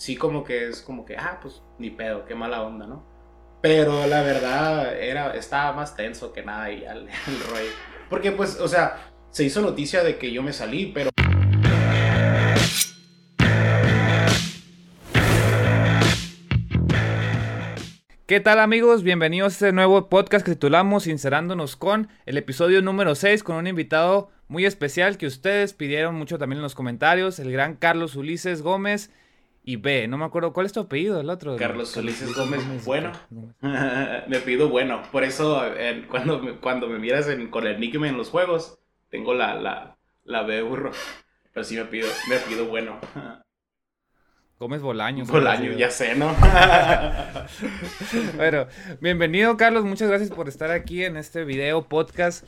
sí como que es como que, ah, pues ni pedo, qué mala onda, ¿no? Pero la verdad era, estaba más tenso que nada y al, el rollo. Porque pues, o sea, se hizo noticia de que yo me salí, pero... ¿Qué tal amigos? Bienvenidos a este nuevo podcast que titulamos Sincerándonos con el episodio número 6 con un invitado muy especial que ustedes pidieron mucho también en los comentarios, el gran Carlos Ulises Gómez y B, no me acuerdo cuál es tu apellido, el otro. Carlos Ulises Gómez, bueno. me pido bueno, por eso cuando, me, cuando me miras con el nickname en los juegos, tengo la, la, la B burro, pero sí me pido, me pido bueno. Gómez Bolaño. Bolaño, ya sé, ¿no? bueno, bienvenido Carlos, muchas gracias por estar aquí en este video podcast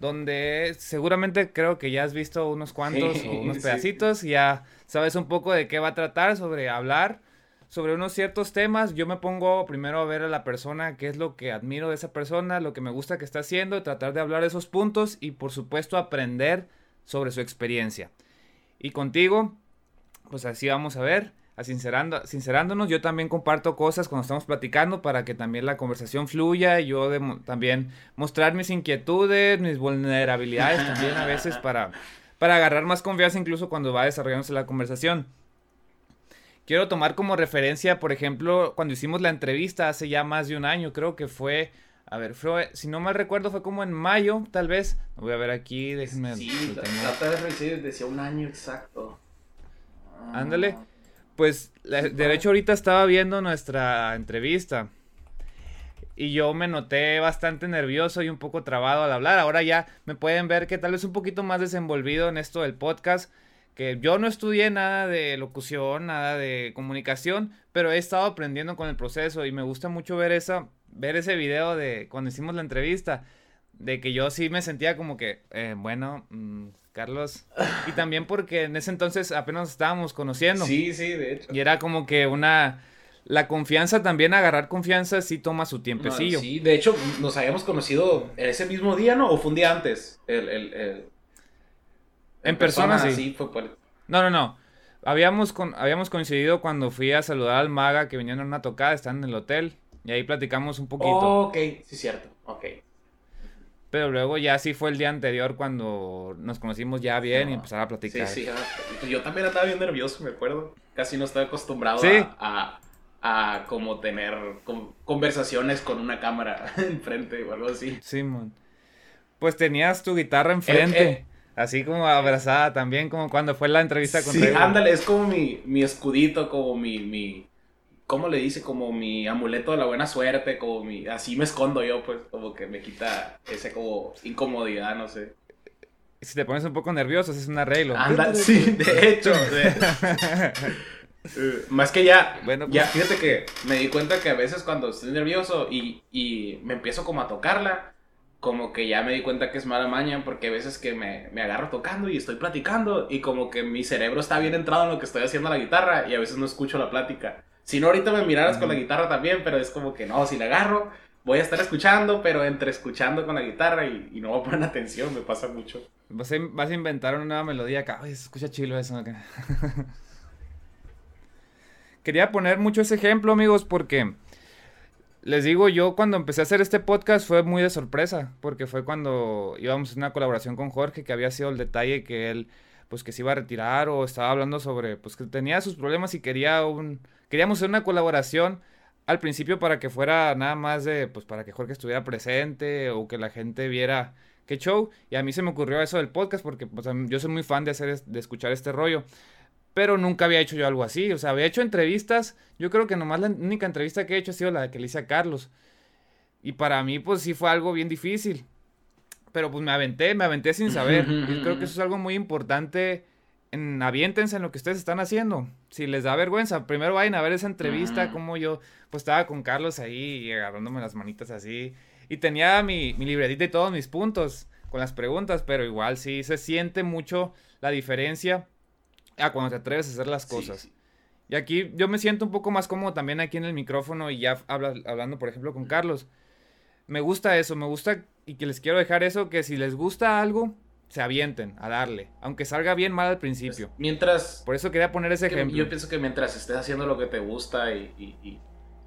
donde seguramente creo que ya has visto unos cuantos o unos pedacitos y ya sabes un poco de qué va a tratar, sobre hablar sobre unos ciertos temas. Yo me pongo primero a ver a la persona, qué es lo que admiro de esa persona, lo que me gusta que está haciendo, tratar de hablar de esos puntos y por supuesto aprender sobre su experiencia. Y contigo, pues así vamos a ver a sincerando, sincerándonos. Yo también comparto cosas cuando estamos platicando para que también la conversación fluya. Y yo también mostrar mis inquietudes, mis vulnerabilidades también a veces para, para agarrar más confianza incluso cuando va desarrollándose la conversación. Quiero tomar como referencia, por ejemplo, cuando hicimos la entrevista hace ya más de un año, creo que fue a ver, fue, si no mal recuerdo, fue como en mayo, tal vez. Voy a ver aquí, déjenme. Sí, trata de decía un año exacto. Ándale. Pues, de hecho, ahorita estaba viendo nuestra entrevista. Y yo me noté bastante nervioso y un poco trabado al hablar. Ahora ya me pueden ver que tal vez un poquito más desenvolvido en esto del podcast. Que yo no estudié nada de locución, nada de comunicación, pero he estado aprendiendo con el proceso y me gusta mucho ver esa, ver ese video de cuando hicimos la entrevista. De que yo sí me sentía como que, eh, bueno, mm, Carlos. Y también porque en ese entonces apenas estábamos conociendo. Sí, sí, de hecho. Y era como que una... La confianza también, agarrar confianza, sí toma su tiempecillo. sí, de hecho, nos habíamos conocido ese mismo día, ¿no? ¿O fue un día antes? El, el, En, persona, sí. fue No, no, no. Habíamos, con... habíamos coincidido cuando fui a saludar al maga que venían en una tocada, están en el hotel. Y ahí platicamos un poquito. ok, sí, cierto. Ok. Pero luego ya sí fue el día anterior cuando nos conocimos ya bien y empezar a platicar. Sí, sí, ah, yo también estaba bien nervioso, me acuerdo. Casi no estaba acostumbrado a, a, como tener conversaciones con una cámara enfrente o algo así. Sí, Pues tenías tu guitarra enfrente. Eh, eh. Así como abrazada también, como cuando fue la entrevista con Sí, ándale, es como mi, mi escudito, como mi, mi, ¿cómo le dice? Como mi amuleto de la buena suerte, como mi, así me escondo yo, pues, como que me quita esa como incomodidad, no sé. Si te pones un poco nervioso, es un arreglo. Anda, sí, de hecho. Eh, más que ya, bueno, ya pues. fíjate que me di cuenta que a veces cuando estoy nervioso y, y, me empiezo como a tocarla, como que ya me di cuenta que es mala maña, porque a veces que me, me agarro tocando y estoy platicando y como que mi cerebro está bien entrado en lo que estoy haciendo a la guitarra y a veces no escucho la plática. Si no, ahorita me miraras con la guitarra también, pero es como que no, si la agarro, voy a estar escuchando, pero entre escuchando con la guitarra y, y no voy a poner atención, me pasa mucho. Vas a, vas a inventar una nueva melodía acá. Se escucha chilo eso. Quería poner mucho ese ejemplo, amigos, porque les digo, yo cuando empecé a hacer este podcast fue muy de sorpresa, porque fue cuando íbamos hacer una colaboración con Jorge, que había sido el detalle que él, pues que se iba a retirar o estaba hablando sobre, pues que tenía sus problemas y quería un queríamos hacer una colaboración al principio para que fuera nada más de, pues para que Jorge estuviera presente o que la gente viera qué show. Y a mí se me ocurrió eso del podcast porque pues, yo soy muy fan de, hacer, de escuchar este rollo. Pero nunca había hecho yo algo así. O sea, había hecho entrevistas. Yo creo que nomás la única entrevista que he hecho ha sido la que le hice a Carlos. Y para mí, pues sí fue algo bien difícil. Pero pues me aventé, me aventé sin saber. y creo que eso es algo muy importante en, aviéntense en lo que ustedes están haciendo. Si les da vergüenza, primero vayan a ver esa entrevista, como yo, pues estaba con Carlos ahí y agarrándome las manitas así. Y tenía mi, mi libretita y todos mis puntos con las preguntas, pero igual sí se siente mucho la diferencia a cuando te atreves a hacer las cosas. Y aquí yo me siento un poco más cómodo también aquí en el micrófono y ya hablando, por ejemplo, con Carlos. Me gusta eso, me gusta y que les quiero dejar eso, que si les gusta algo, se avienten a darle, aunque salga bien mal al principio. Pues, mientras... Por eso quería poner ese ejemplo. Yo pienso que mientras estés haciendo lo que te gusta y,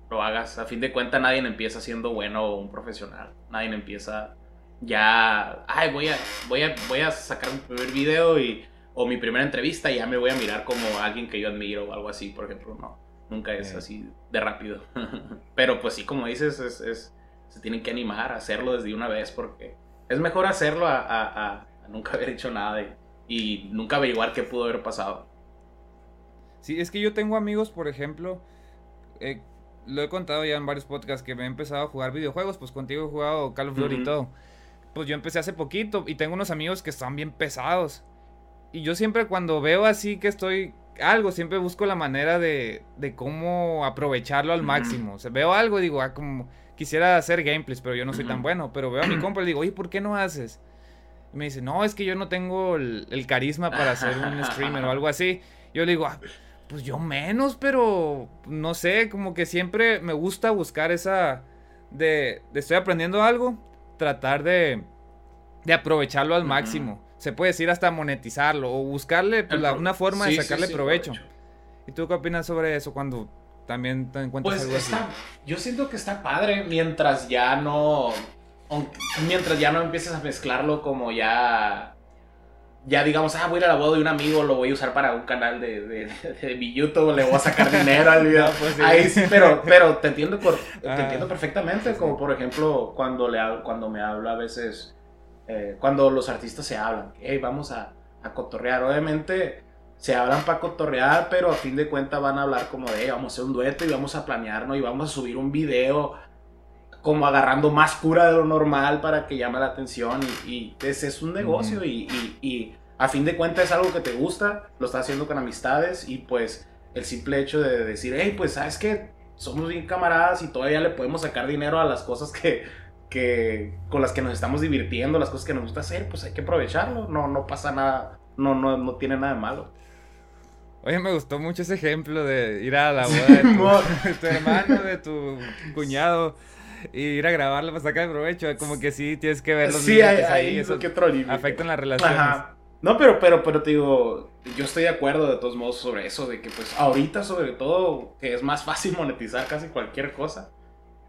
lo hagas, a fin de cuentas nadie empieza siendo bueno o un profesional. Nadie empieza ya, ay, voy a, voy a, voy a sacar un primer video y, o mi primera entrevista ya me voy a mirar como alguien que yo admiro o algo así, por ejemplo, no. Nunca es así de rápido. Pero pues sí, como dices, es, es, se tienen que animar a hacerlo desde una vez porque es mejor hacerlo a nunca haber hecho nada y, nunca averiguar qué pudo haber pasado. Sí, es que yo tengo amigos, por ejemplo, eh, lo he contado ya en varios podcasts que me he empezado a jugar videojuegos, pues contigo he jugado Call of Duty y todo. Pues yo empecé hace poquito y tengo unos amigos que están bien pesados. Y yo siempre cuando veo así que estoy algo, siempre busco la manera de, de cómo aprovecharlo al máximo. O sea, veo algo y digo, ah, como quisiera hacer gameplays, pero yo no soy tan bueno. Pero veo a mi compa y digo, oye, ¿por qué no haces? Y me dice, no, es que yo no tengo el, carisma para ser un streamer o algo así. Yo le digo, ah, pues yo menos, pero no sé, como que siempre me gusta buscar esa de, de estoy aprendiendo algo, tratar de, de aprovecharlo al máximo. Se puede decir hasta monetizarlo o buscarle pues, una forma de sacarle provecho. ¿Y tú qué opinas sobre eso cuando también te encuentras pues algo está, Yo siento que está padre mientras ya no mientras ya no empieces a mezclarlo como ya ya digamos, ah, voy a ir a la boda de un amigo, lo voy a usar para un canal de, de, mi YouTube, le voy a sacar dinero al video. Pues Ahí sí, pero, pero te entiendo, te ah, entiendo perfectamente, como por ejemplo cuando, le, cuando me hablo a veces, eh, cuando los artistas se hablan, hey, vamos a, a cotorrear, obviamente se hablan para cotorrear, pero a fin de cuentas van a hablar como de, vamos a hacer un dueto y vamos a planearnos y vamos a subir un video como agarrando más cura de lo normal para que llame la atención y, y pues, es, un negocio y, y, a fin de cuentas es algo que te gusta, lo estás haciendo con amistades y pues el simple hecho de decir, hey, pues sabes que somos bien camaradas y todavía le podemos sacar dinero a las cosas que, que con las que nos estamos divirtiendo, las cosas que nos gusta hacer, pues hay que aprovecharlo, no, no pasa nada, no, no, no tiene nada de malo. Oye, me gustó mucho ese ejemplo de ir a la boda de tu hermano, de tu cuñado y ir a grabarlo para sacar provecho. Como que sí, tienes que ver los Sí, hay, ahí, eso que otro Afectan las relaciones. Ajá. No, pero, pero, pero te digo, yo estoy de acuerdo de todos modos sobre eso, de que pues ahorita sobre todo, que es más fácil monetizar casi cualquier cosa.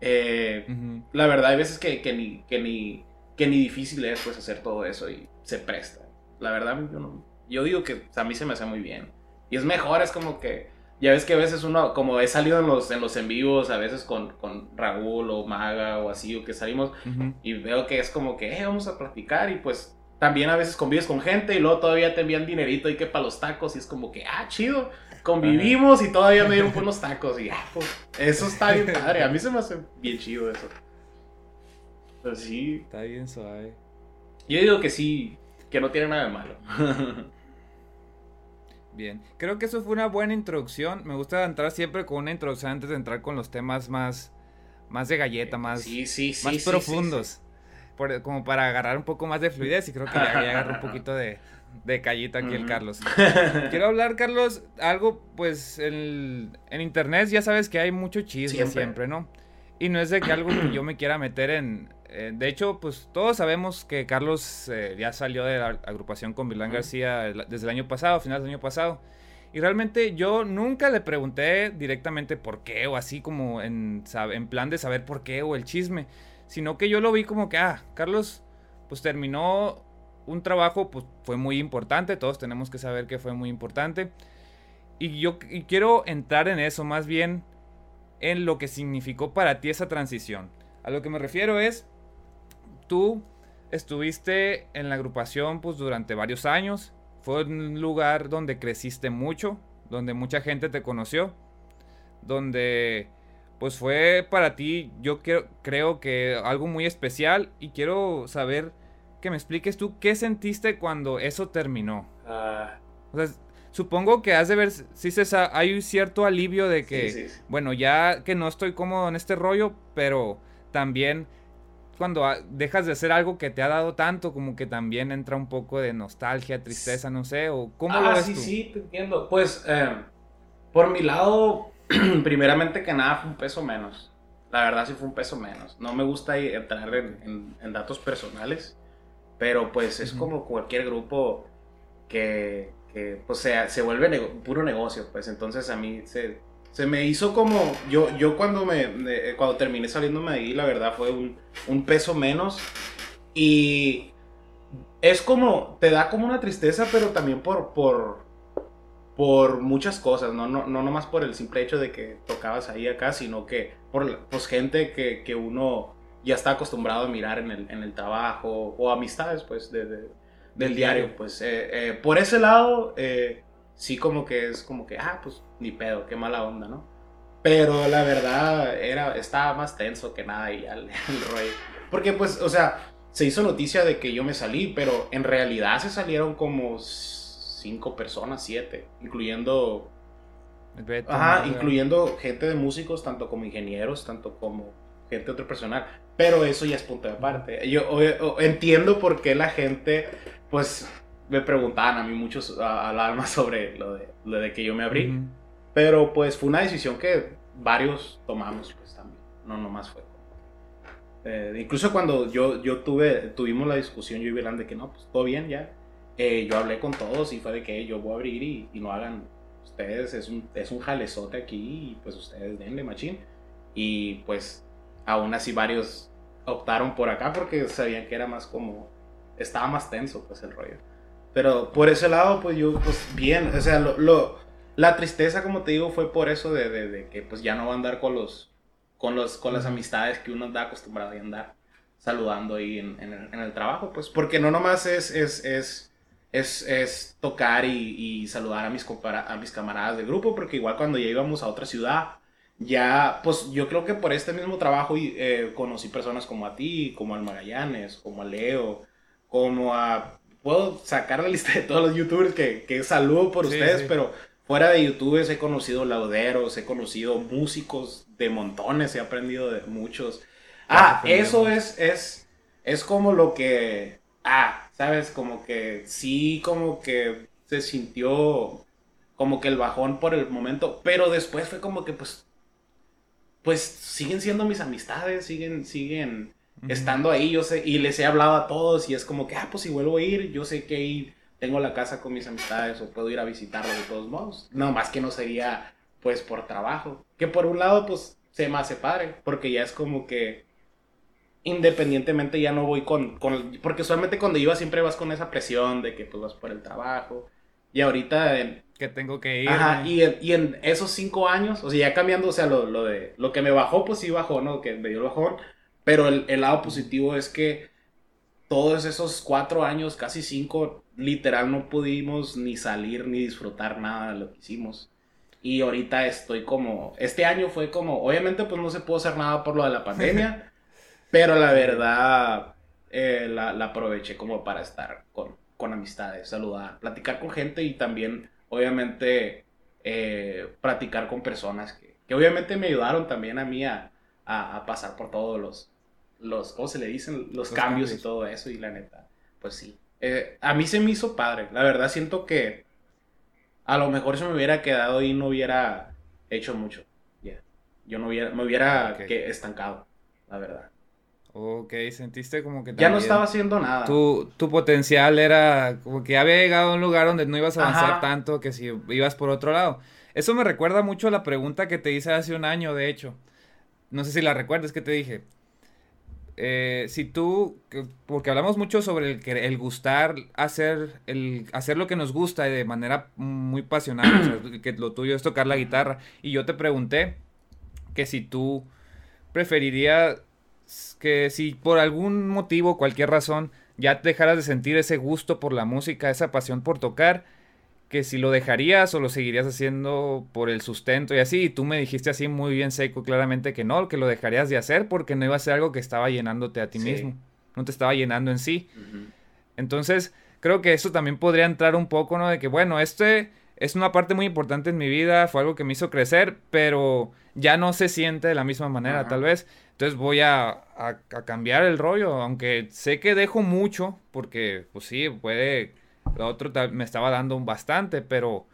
Eh, la verdad hay veces que, que, ni, que, ni, que ni difícil es pues hacer todo eso y se presta. La verdad yo, yo digo que a mí se me hace muy bien. Y es mejor, es como que ya ves que a veces uno, como he salido en los en, los en vivos, a veces con, con Raúl o Maga o así, o que salimos, y veo que es como que, eh, vamos a platicar, y pues también a veces convives con gente, y luego todavía te envían dinerito y que para los tacos, y es como que, ah, chido, convivimos y todavía me dieron unos tacos, y pues, eso está bien padre, a mí se me hace bien chido eso. Pero sí. Está bien suave. Yo digo que sí, que no tiene nada de malo. Bien, creo que eso fue una buena introducción. Me gusta entrar siempre con una introducción antes de entrar con los temas más, más de galleta, más, más profundos. como para agarrar un poco más de fluidez y creo que ya, agarró un poquito de, de callita aquí el Carlos. Quiero hablar, Carlos, algo, pues en, en internet ya sabes que hay mucho chisme siempre, ¿no? Y no es de que algo que yo me quiera meter en, eh, de hecho, pues todos sabemos que Carlos eh, ya salió de la agrupación con Vilán García desde el año pasado, a finales del año pasado. Y realmente yo nunca le pregunté directamente por qué, o así como en, en plan de saber por qué, o el chisme. Sino que yo lo vi como que, ah, Carlos, pues terminó un trabajo, pues fue muy importante, todos tenemos que saber que fue muy importante. Y yo quiero entrar en eso, más bien en lo que significó para ti esa transición. A lo que me refiero es, tú estuviste en la agrupación pues durante varios años. Fue un lugar donde creciste mucho, donde mucha gente te conoció, donde pues fue para ti, yo creo, que algo muy especial y quiero saber que me expliques tú qué sentiste cuando eso terminó. Ah. supongo que has de ver, si hay un cierto alivio de que, bueno, ya que no estoy cómodo en este rollo, pero también cuando dejas de hacer algo que te ha dado tanto, como que también entra un poco de nostalgia, tristeza, no sé, o cómo lo ah, ves sí, sí, te entiendo. Pues, eh, por mi lado, primeramente que nada fue un peso menos. La verdad sí fue un peso menos. No me gusta entrar en, datos personales, Pero pues es como cualquier grupo que, que pues se, se vuelve puro negocio, pues. Entonces a mí se, se me hizo como, yo, yo cuando, me, cuando terminé saliéndome de ahí, la verdad fue un, un peso menos. Y es como, te da como una tristeza, pero también por, por, por muchas cosas, ¿no? No, no nomás por el simple hecho de que tocabas ahí acá, sino que por pues, gente que, que uno ya está acostumbrado a mirar en el, en el trabajo o amistades, pues, de, del diario. Pues eh, eh, por ese lado, eh, sí como que es como que, ah, pues ni pedo, qué mala onda, ¿no? Pero la verdad era, estaba más tenso que nada y el, el rollo. Porque pues, o sea, se hizo noticia de que yo me salí, pero en realidad se salieron como cinco personas, siete, incluyendo... ajá, incluyendo gente de músicos, tanto como ingenieros, tanto como gente otro personal. Pero eso ya es punto de aparte. Yo entiendo por qué la gente, pues, me preguntaban a mí muchos al alma sobre lo de, lo de que yo me abrí. Pero pues fue una decisión que varios tomamos, pues también. No nomás fue. Eh, incluso cuando yo, yo tuve, tuvimos la discusión, yo y Belán, de que no, pues todo bien ya. Eh, yo hablé con todos y fue de que yo voy a abrir y, y no hagan ustedes, es un, es un jalezote aquí y pues ustedes denle machín. Y pues aún así varios optaron por acá porque sabían que era más como, estaba más tenso pues el rollo. Pero por ese lado, pues yo, pues bien, o sea, lo, la tristeza, como te digo, fue por eso de, de, que pues ya no va a andar con los, con los, con las amistades que uno está acostumbrado a andar saludando ahí en, en, el, trabajo, pues, porque no nomás es, es, es, es, es tocar y, y, saludar a mis, a mis camaradas de grupo, porque igual cuando ya íbamos a otra ciudad, ya, pues yo creo que por este mismo trabajo eh, conocí personas como a ti, como al Magallanes, como a Leo, como a... Puedo sacar la lista de todos los youtubers que, que saludo por ustedes, pero fuera de youtubers he conocido lauderos, he conocido músicos de montones, he aprendido de muchos. Ah, eso es, es, es como lo que... Ah, ¿sabes? Como que sí, como que se sintió como que el bajón por el momento, pero después fue como que pues pues siguen siendo mis amistades, siguen, siguen estando ahí, yo sé, y les he hablado a todos y es como que, ah, pues si vuelvo a ir, yo sé que ahí tengo la casa con mis amistades o puedo ir a visitarlos de todos modos. No, más que no sería, pues, por trabajo. Que por un lado, pues, se me hace padre, porque ya es como que independientemente ya no voy con, con porque usualmente cuando iba siempre vas con esa presión de que pues vas por el trabajo y ahorita en, que tengo que ir. Ajá, y en, y en, esos cinco años, o sea, ya cambiando, o sea, lo, lo, de, lo que me bajó, pues sí bajó, ¿no? Que me dio el bajón, pero el, el, lado positivo es que todos esos cuatro años, casi cinco, literal no pudimos ni salir ni disfrutar nada de lo que hicimos. Y ahorita estoy como, este año fue como, obviamente pues no se pudo hacer nada por lo de la pandemia, pero la verdad eh, la, la, aproveché como para estar con, con amistades, saludar, platicar con gente y también obviamente eh, practicar con personas que, que, obviamente me ayudaron también a mí a, a, pasar por todos los, los, ¿cómo se le dicen? Los, cambios, y todo eso y la neta, pues sí. Eh, a mí se me hizo padre, la verdad siento que a lo mejor si me hubiera quedado y no hubiera hecho mucho. Yo no hubiera, me hubiera que estancado, la verdad. Ok, sentiste como que... Ya no estaba haciendo nada. Tu, tu potencial era como que había llegado a un lugar donde no ibas a avanzar tanto que si ibas por otro lado. Eso me recuerda mucho a la pregunta que te hice hace un año, de hecho. No sé si la recuerdas que te dije. Eh, si tú, porque hablamos mucho sobre el, el gustar, hacer, el, hacer lo que nos gusta de manera muy pasional, que lo tuyo es tocar la guitarra. Y yo te pregunté que si tú preferirías que si por algún motivo, cualquier razón, ya dejaras de sentir ese gusto por la música, esa pasión por tocar, que si lo dejarías o lo seguirías haciendo por el sustento y así, y tú me dijiste así muy bien seco, claramente que no, que lo dejarías de hacer porque no iba a ser algo que estaba llenándote a ti mismo, no te estaba llenando en sí. Entonces, creo que eso también podría entrar un poco, ¿no? De que, bueno, este es una parte muy importante en mi vida, fue algo que me hizo crecer, pero ya no se siente de la misma manera, tal vez. Entonces voy a, cambiar el rollo, aunque sé que dejo mucho, porque pues sí, puede, lo otro me estaba dando un bastante, pero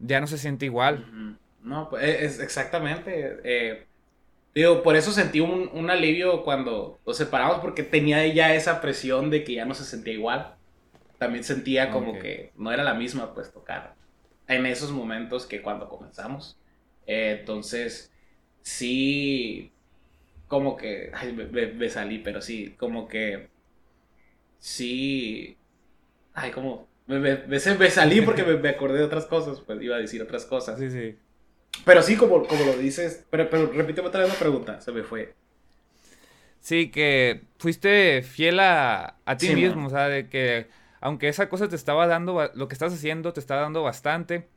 ya no se siente igual. No, pues e, es exactamente. Eh, Digo, por eso sentí un, un alivio cuando nos separamos, porque tenía ya esa presión de que ya no se sentía igual. También sentía como que no era la misma, pues, tocar en esos momentos que cuando comenzamos. Eh, entonces, sí, como que, ay, me, salí, pero sí, como que, sí, ay, como, me, me, salí porque me, acordé de otras cosas, pues iba a decir otras cosas. Sí, sí. Pero sí, como, como lo dices, pero, pero repíteme otra vez la pregunta, se me fue. Sí, que fuiste fiel a, a ti mismo, o sea, de que aunque esa cosa te estaba dando, lo que estás haciendo te está dando bastante,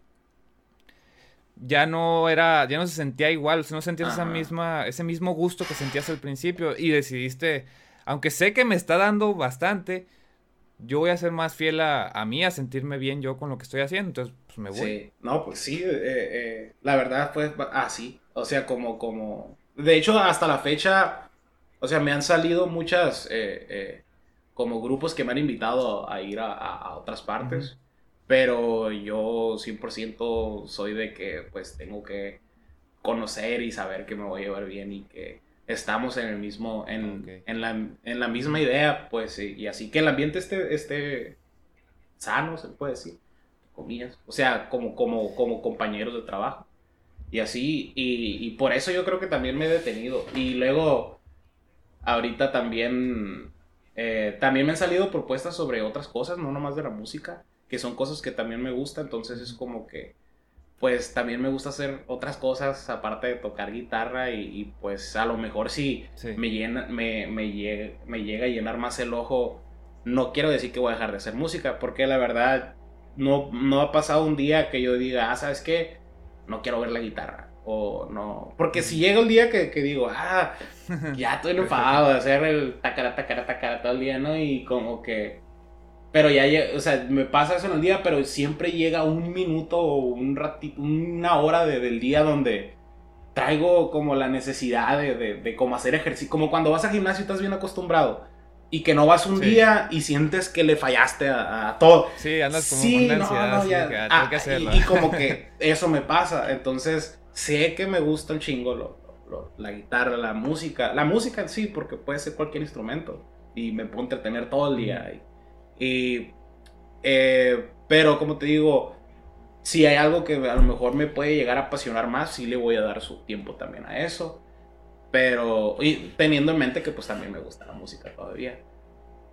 ya no era, ya no se sentía igual, o sea, no sentías esa misma, ese mismo gusto que sentías al principio y decidiste, aunque sé que me está dando bastante, yo voy a ser más fiel a, mí, a sentirme bien yo con lo que estoy haciendo, entonces pues me voy. Sí, no, pues sí, eh, eh, la verdad fue así, o sea, como, como, de hecho hasta la fecha, o sea, me han salido muchas, eh, como grupos que me han invitado a ir a, otras partes. Pero yo 100% soy de que pues tengo que conocer y saber que me voy a llevar bien y que estamos en el mismo, en, en, la, en la, misma idea, pues, y, así que el ambiente esté, esté sano, se puede decir, comillas, o sea, como, como, como compañeros de trabajo. Y así, y, y por eso yo creo que también me he detenido. Y luego, ahorita también, eh, también me han salido propuestas sobre otras cosas, no nomás de la música que son cosas que también me gustan, entonces es como que, pues también me gusta hacer otras cosas aparte de tocar guitarra y, pues a lo mejor si me, llena, me, me, llega, me llega a llenar más el ojo, no quiero decir que voy a dejar de hacer música, porque la verdad no, no ha pasado un día que yo diga, ah, ¿sabes qué? No quiero ver la guitarra. O no. Porque si llega el día que, que digo, ah, ya estoy enfadado de hacer el tacara, tacara, tacara todo el día, ¿no? Y como que pero ya, o sea, me pasa eso en el día, pero siempre llega un minuto o un ratito, una hora de, del día donde traigo como la necesidad de, de, de como hacer ejercicio. Como cuando vas al gimnasio y estás bien acostumbrado. Y que no vas un día y sientes que le fallaste a, todo. Sí, andas como sí, con no, no, ya, ah, que hacerlo. Y, como que eso me pasa. Entonces, sé que me gusta el chingo lo, la guitarra, la música. La música sí, porque puede ser cualquier instrumento. Y me puedo entretener todo el día. Y, eh, pero como te digo, si hay algo que a lo mejor me puede llegar a apasionar más, sí le voy a dar su tiempo también a eso. Pero, y teniendo en mente que pues también me gusta la música todavía.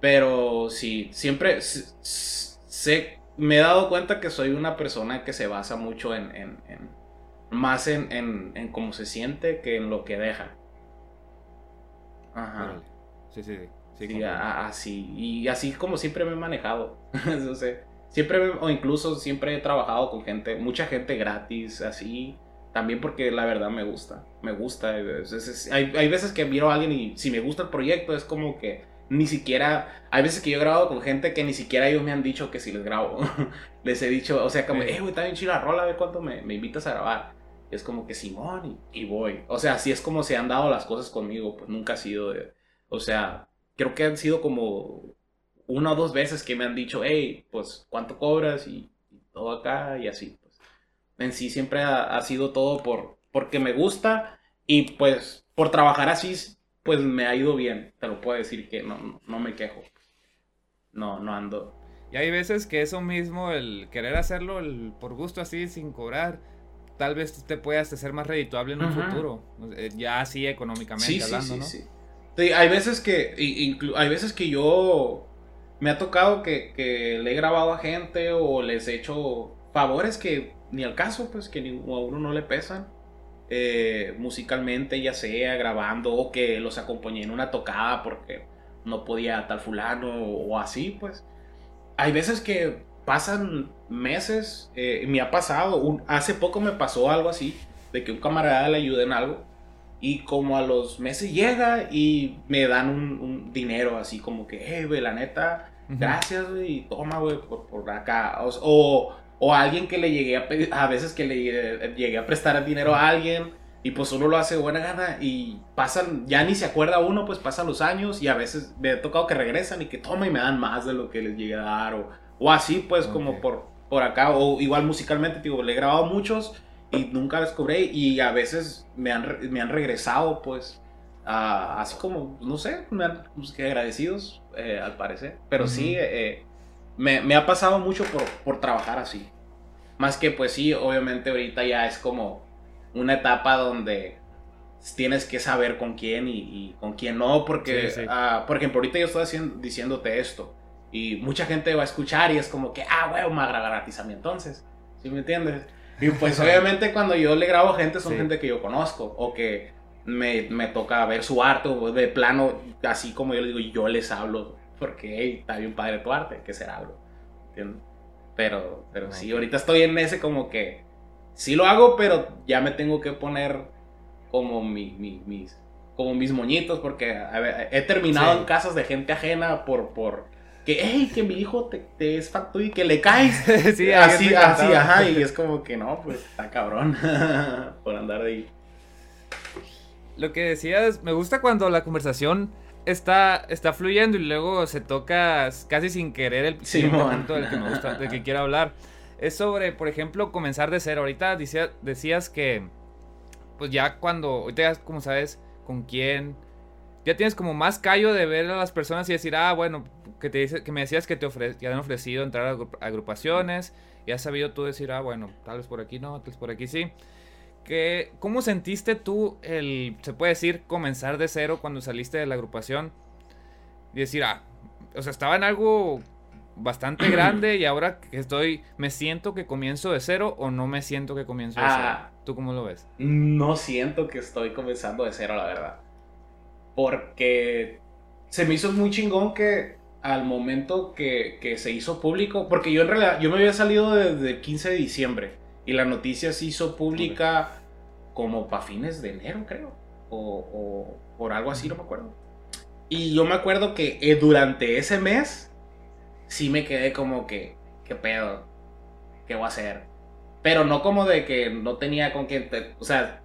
Pero sí, siempre sé, me he dado cuenta que soy una persona que se basa mucho en, en, más en, en, cómo se siente que en lo que deja. Ajá. Sí, sí, sí. Sí, así. Y así como siempre me he manejado. o siempre, o incluso siempre he trabajado con gente, mucha gente gratis, así. También porque la verdad me gusta. Me gusta. hay, hay, veces que miro a alguien y si me gusta el proyecto es como que ni siquiera. Hay veces que yo he grabado con gente que ni siquiera ellos me han dicho que si les grabo. les he dicho, o sea, como, eh, güey, está bien chila rola, a ver cuánto me, me invitas a grabar. es como que Simón y, y, voy. O sea, así es como se han dado las cosas conmigo. Pues nunca ha sido de. O sea, creo que han sido como una o dos veces que me han dicho, hey, pues, ¿cuánto cobras? Y, todo acá y así. Pues. En sí siempre ha, sido todo por, porque me gusta y pues por trabajar así, pues me ha ido bien. Te lo puedo decir que no, no me quejo. No, no ando. Y hay veces que eso mismo, el querer hacerlo el, por gusto así, sin cobrar, tal vez te puedas hacer más redituable en un futuro. Eh, ya así económicamente hablando, ¿no? Hay veces que, hay veces que yo me ha tocado que, le he grabado a gente o les he hecho favores que ni al caso, pues que a uno no le pesan. Eh, musicalmente, ya sea grabando o que los acompañé en una tocada porque no podía tal fulano o así, pues. Hay veces que pasan meses, eh, me ha pasado, hace poco me pasó algo así, de que un camarada le ayude en algo y como a los meses llega y me dan un, dinero así como que, hey, güey, la neta, gracias, güey, toma, güey, por, por, acá. O, o, alguien que le llegué a pedir, a veces que le llegué a prestar dinero a alguien y pues uno lo hace buena gana y pasan, ya ni se acuerda uno, pues pasan los años y a veces me ha tocado que regresan y que toma y me dan más de lo que les llegué a dar o, o así, pues como por, por acá. O igual musicalmente, digo, le he grabado muchos y nunca les cobré y a veces me han, me han regresado, pues, así como, no sé, me han, pues, que agradecidos, eh, al parecer. Pero sí, eh, me, me, ha pasado mucho por, por trabajar así. Más que, pues sí, obviamente ahorita ya es como una etapa donde tienes que saber con quién y, con quién no, porque, ah, por ejemplo, ahorita yo estoy haciendo, diciéndote esto y mucha gente va a escuchar y es como que, ah, güey, me gratis a mí entonces, ¿sí me entiendes? Y pues obviamente cuando yo le grabo a gente son gente que yo conozco o que me, me, toca ver su arte o de plano, así como yo les digo, yo les hablo porque hey, está bien padre tu arte, que será algo, ¿entiendes? Pero, pero sí, ahorita estoy en ese como que sí lo hago, pero ya me tengo que poner como mi, mis como mis moñitos porque he terminado en casas de gente ajena por por que hey que mi hijo te, te es facto y que le caes sí, así así ajá y es como que no pues está cabrón por andar de ahí lo que decías me gusta cuando la conversación está, está fluyendo y luego se toca casi sin querer el sí, punto del que me gusta, del que quiero hablar. Es sobre, por ejemplo, comenzar de cero. Ahorita decías que, pues ya cuando, ahorita ya como sabes con quién, ya tienes como más callo de ver a las personas y decir, ah, bueno, que, te dice, que me decías que te, ofre, han ofrecido entrar a agrupaciones, y has sabido tú decir, ah, bueno, tal vez por aquí no, tal vez por aquí sí. ¿Cómo sentiste tú el, se puede decir, comenzar de cero cuando saliste de la agrupación? Y decir, ah, o sea, estaba en algo bastante grande y ahora que estoy, me siento que comienzo de cero o no me siento que comienzo de cero. Ah. ¿Tú cómo lo ves? No siento que estoy comenzando de cero, la verdad. Porque se me hizo muy chingón que al momento que, que se hizo público, porque yo en realidad, yo me había salido desde el 15 de diciembre y la noticia se hizo pública como para fines de enero, creo. O, por algo así, no me acuerdo. Y yo me acuerdo que eh, durante ese mes sí me quedé como que, ¿qué pedo? ¿Qué voy a hacer? Pero no como de que no tenía con quién, o sea,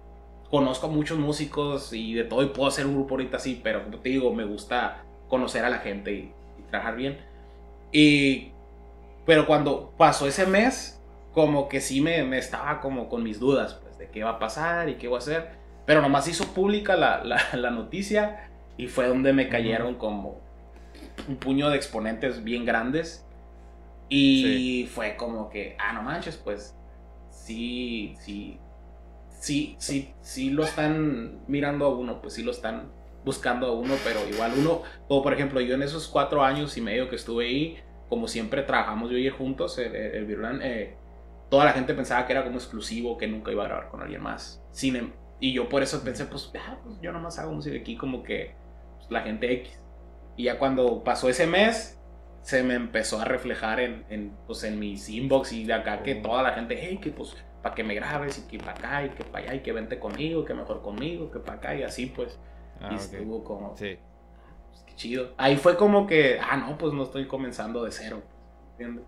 conozco a muchos músicos y de todo y puedo hacer un grupo ahorita así, pero como te digo, me gusta conocer a la gente y, y trabajar bien. Y, pero cuando pasó ese mes, como que sí me, me, estaba como con mis dudas, pues, de qué va a pasar y qué voy a hacer. Pero nomás hizo pública la, la, noticia y fue donde me cayeron como un puño de exponentes bien grandes. Y fue como que, ah, no manches, pues, sí, sí, sí, sí, sí lo están mirando a uno, pues sí lo están buscando a uno, pero igual uno, o por ejemplo, yo en esos cuatro años y medio que estuve ahí, como siempre trabajamos yo y él juntos, el, el, eh, toda la gente pensaba que era como exclusivo, que nunca iba a grabar con alguien más. Em, y yo por eso pensé, pues, ah, pues yo nomás hago música aquí como que pues, la gente X. Y ya cuando pasó ese mes, se me empezó a reflejar en, en, pues, en mis inbox y de acá que oh. toda la gente, hey, que pues, para que me grabes y que para acá y que para allá y que vente conmigo, que mejor conmigo, que para acá y así pues. Ah, y estuvo como... Sí. Pues, qué chido. Ahí fue como que, ah, no, pues no estoy comenzando de cero. ¿Entiendes?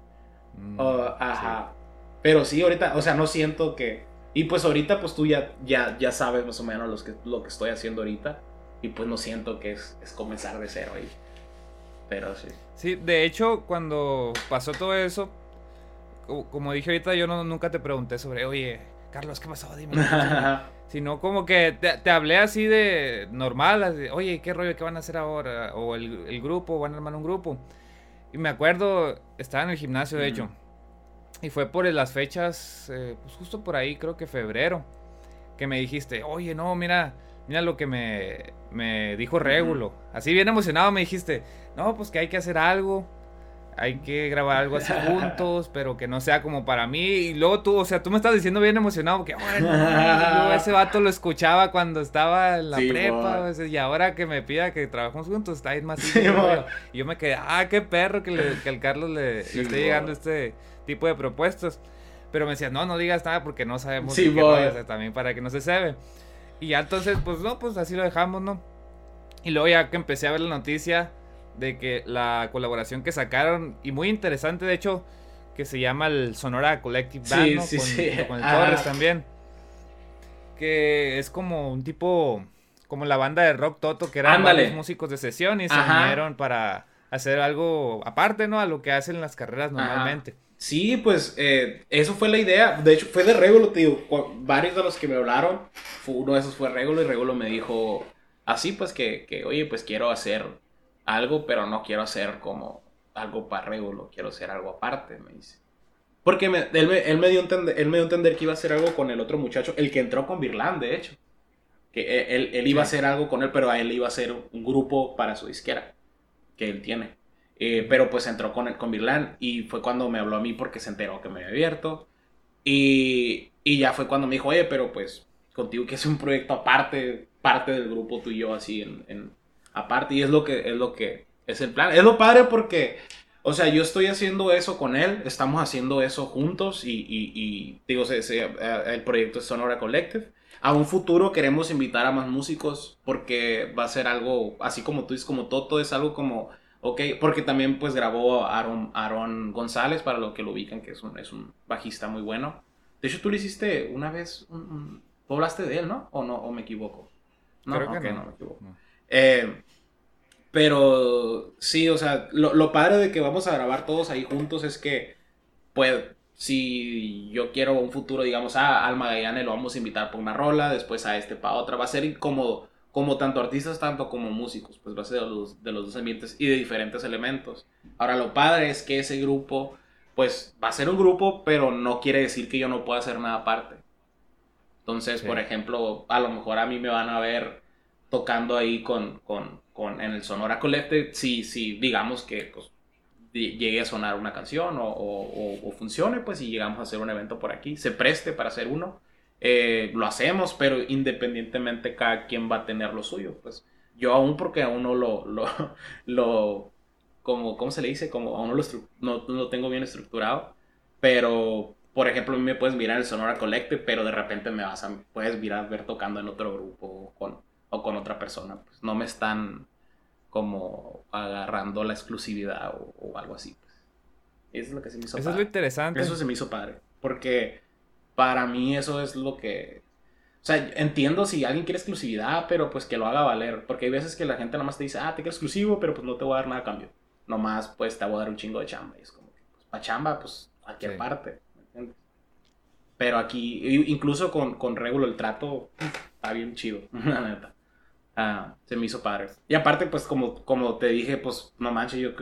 Mm, ajá. Pero sí, ahorita, o sea, no siento que... Y pues ahorita, pues tú ya, ya, ya sabes más o menos lo que, lo que estoy haciendo ahorita. Y pues no siento que es, es comenzar de cero ahí. Pero sí. Sí, de hecho, cuando pasó todo eso, como, dije ahorita, yo no, nunca te pregunté sobre, oye, Carlos, ¿qué pasó? Dime. Sino como que te, hablé así de normal, oye, ¿qué rollo? ¿Qué van a hacer ahora? O el, el grupo, van a armar un grupo. Y me acuerdo, estaba en el gimnasio, de hecho. Y fue por las fechas, eh, pues justo por ahí, creo que febrero, que me dijiste, oye, no, mira, mira lo que me, me dijo Régulo. Así bien emocionado me dijiste, no, pues que hay que hacer algo hay que grabar algo así juntos, pero que no sea como para mí. Y luego tú, o sea, tú me estás diciendo bien emocionado que, bueno, yo ese vato lo escuchaba cuando estaba en la prepa, y ahora que me pida que trabajemos juntos, está ahí más sí, Y yo me quedé, ah, qué perro que, le, que al Carlos le, esté llegando este tipo de propuestas. Pero me decía, no, no digas nada porque no sabemos sí, qué también para que no se sabe. Y ya entonces, pues no, pues así lo dejamos, ¿no? Y luego ya que empecé a ver la noticia de que la colaboración que sacaron, y muy interesante de hecho, que se llama el Sonora Collective Band, con, el Torres también. Que es como un tipo, como la banda de rock Toto, que eran varios músicos de sesión y se unieron para hacer algo aparte, ¿no? A lo que hacen las carreras normalmente. Sí, pues eh, eso fue la idea. De hecho, fue de Regulo, tío. Varios de los que me hablaron, uno de esos fue Regulo y Regulo me dijo así, pues que, que, oye, pues quiero hacer algo, pero no quiero hacer como algo para Regulo, quiero hacer algo aparte, me dice. Porque él, me, dio entender, él me dio entender que iba a hacer algo con el otro muchacho, el que entró con Birland, de hecho. Que e, él, él iba a hacer algo con él, pero a él iba a hacer un grupo para su disquera, que él tiene. Eh, pero pues entró con, con Birland y fue cuando me habló a mí porque se enteró que me había abierto. Y, y ya fue cuando me dijo, oye, pero pues contigo que es un proyecto aparte, parte del grupo tú y yo así en, en aparte. Y es lo que es lo que es el plan. Es lo padre porque o sea, yo estoy haciendo eso con él, estamos haciendo eso juntos y, y, digo, eh, el proyecto es Sonora Collective. A un futuro queremos invitar a más músicos porque va a ser algo, así como tú dices, como Toto, es algo como, ok, porque también pues grabó Aaron, Aaron González, para lo que lo ubican, que es un, es un bajista muy bueno. De hecho, tú le hiciste una vez, un, hablaste de él, ¿no? ¿O no? ¿O me equivoco? No, Creo que no. me equivoco. Eh, pero sí, o sea, lo, padre de que vamos a grabar todos ahí juntos es que, pues, si yo quiero un futuro, digamos, a Alma Gallane lo vamos a invitar por una rola, después a este para otra, va a ser incómodo, como tanto artistas, tanto como músicos, pues va a ser de los, de los dos ambientes y de diferentes elementos. Ahora, lo padre es que ese grupo, pues, va a ser un grupo, pero no quiere decir que yo no pueda hacer nada aparte. Entonces, por ejemplo, a lo mejor a mí me van a ver tocando ahí con, con con, en el Sonora Collective, si, si digamos que pues, llegue a sonar una canción o, o, funcione, pues si llegamos a hacer un evento por aquí, se preste para hacer uno, eh, lo hacemos, pero independientemente cada quien va a tener lo suyo, pues yo aún porque aún no lo, lo, lo como, ¿cómo se le dice? Como aún no lo, no, lo tengo bien estructurado, pero por ejemplo, a mí me puedes mirar el Sonora Collective, pero de repente me vas a, puedes mirar ver tocando en otro grupo con o con otra persona. Pues no me están como agarrando la exclusividad o, algo así. Pues. Eso es lo que se me hizo Eso es lo interesante. Eso se me hizo padre. Porque para mí eso es lo que... O sea, entiendo si alguien quiere exclusividad, pero pues que lo haga valer. Porque hay veces que la gente nomás te dice, ah, te quiero exclusivo, pero pues no te voy a dar nada a cambio. Nomás pues te voy a dar un chingo de chamba. Y es como que, pues para chamba, pues cualquier parte. Pero aquí, incluso con, con Regulo, el trato está bien chido, la neta. Ah, se me hizo padre. Y aparte, pues como, como te dije, pues no manches, yo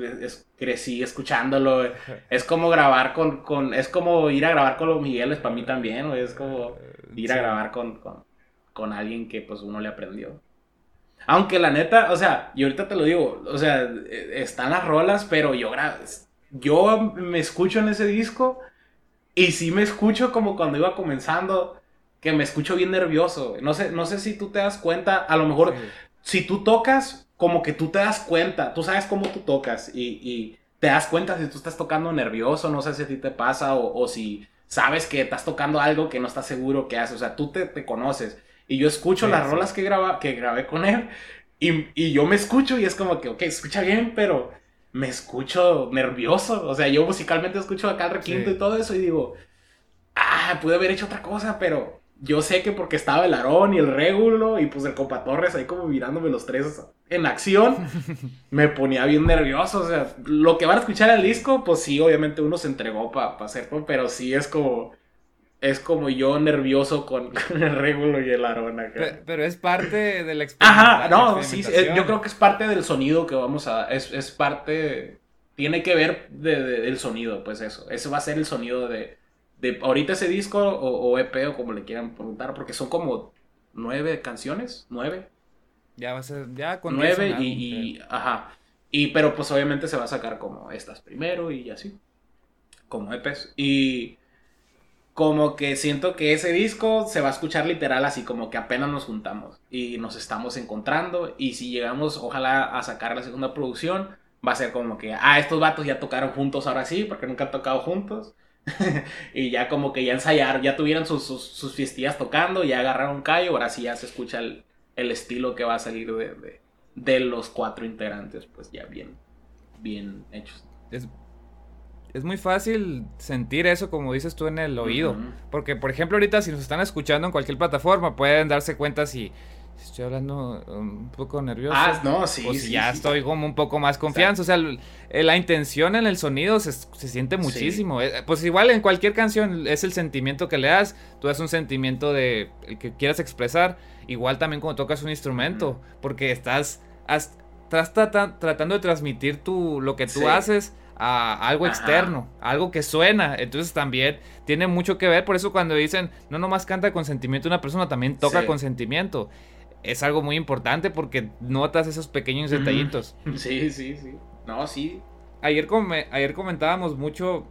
crecí escuchándolo. Es como grabar con, con, es como ir a grabar con los Migueles para mí también, es como ir a grabar con, con, con, alguien que pues uno le aprendió. Aunque la neta, o sea, y ahorita te lo digo, o sea, están las rolas, pero yo, yo me escucho en ese disco y sí me escucho como cuando iba comenzando que me escucho bien nervioso. No sé, no sé si tú te das cuenta, a lo mejor si tú tocas, como que tú te das cuenta, tú sabes cómo tú tocas y, te das cuenta si tú estás tocando nervioso, no sé si a ti te pasa o, si sabes que estás tocando algo que no estás seguro que haces, o sea, tú te, conoces. Y yo escucho las rolas que, graba, que grabé con él y, y, yo me escucho y es como que, ok, escucha bien, pero me escucho nervioso. O sea, yo musicalmente escucho acá el requinto y todo eso y digo, ah, pude haber hecho otra cosa, pero yo sé que porque estaba el Aarón y el Régulo y pues el Compa Torres ahí como mirándome los tres en acción, me ponía bien nervioso. O sea, lo que van a escuchar al disco, pues sí, obviamente uno se entregó para hacerlo, pero sí es como. Es como yo nervioso con, el Régulo y el Aarón acá. Pero, es parte de la experiencia. Ajá, no, sí, yo creo que es parte del sonido que vamos a. Es, es parte. Tiene que ver del sonido, pues eso. Eso va a ser el sonido de de ahorita ese disco o, EP o como le quieran preguntar, porque son como nueve canciones, nueve. Ya va a ser, ya con nueve y, ajá. Y pero pues obviamente se va a sacar como estas primero y así, como EPs. Y como que siento que ese disco se va a escuchar literal así como que apenas nos juntamos y nos estamos encontrando y si llegamos ojalá a sacar la segunda producción va a ser como que ah estos vatos ya tocaron juntos ahora sí porque nunca han tocado juntos y ya como que ya ensayaron, ya tuvieron sus, sus, fiestillas tocando, ya agarraron callo, ahora sí ya se escucha el, estilo que va a salir de, de, los cuatro integrantes, pues ya bien, bien hechos. Es, muy fácil sentir eso, como dices tú, en el oído. Porque, por ejemplo, ahorita si nos están escuchando en cualquier plataforma, pueden darse cuenta si, estoy hablando un poco nervioso. Ah, no, sí. Pues sí, ya estoy como un poco más confianza. O sea, la intención en el sonido se, siente muchísimo. Eh, pues igual en cualquier canción es el sentimiento que le das. Tú das un sentimiento de que quieras expresar. Igual también cuando tocas un instrumento. Porque estás, estás tratando de transmitir tu, lo que tú haces a algo externo, algo que suena. Entonces también tiene mucho que ver. Por eso cuando dicen, no nomás canta con sentimiento una persona, también toca con sentimiento. Es algo muy importante porque notas esos pequeños detallitos. Sí, sí, sí. No, sí. Ayer, ayer comentábamos mucho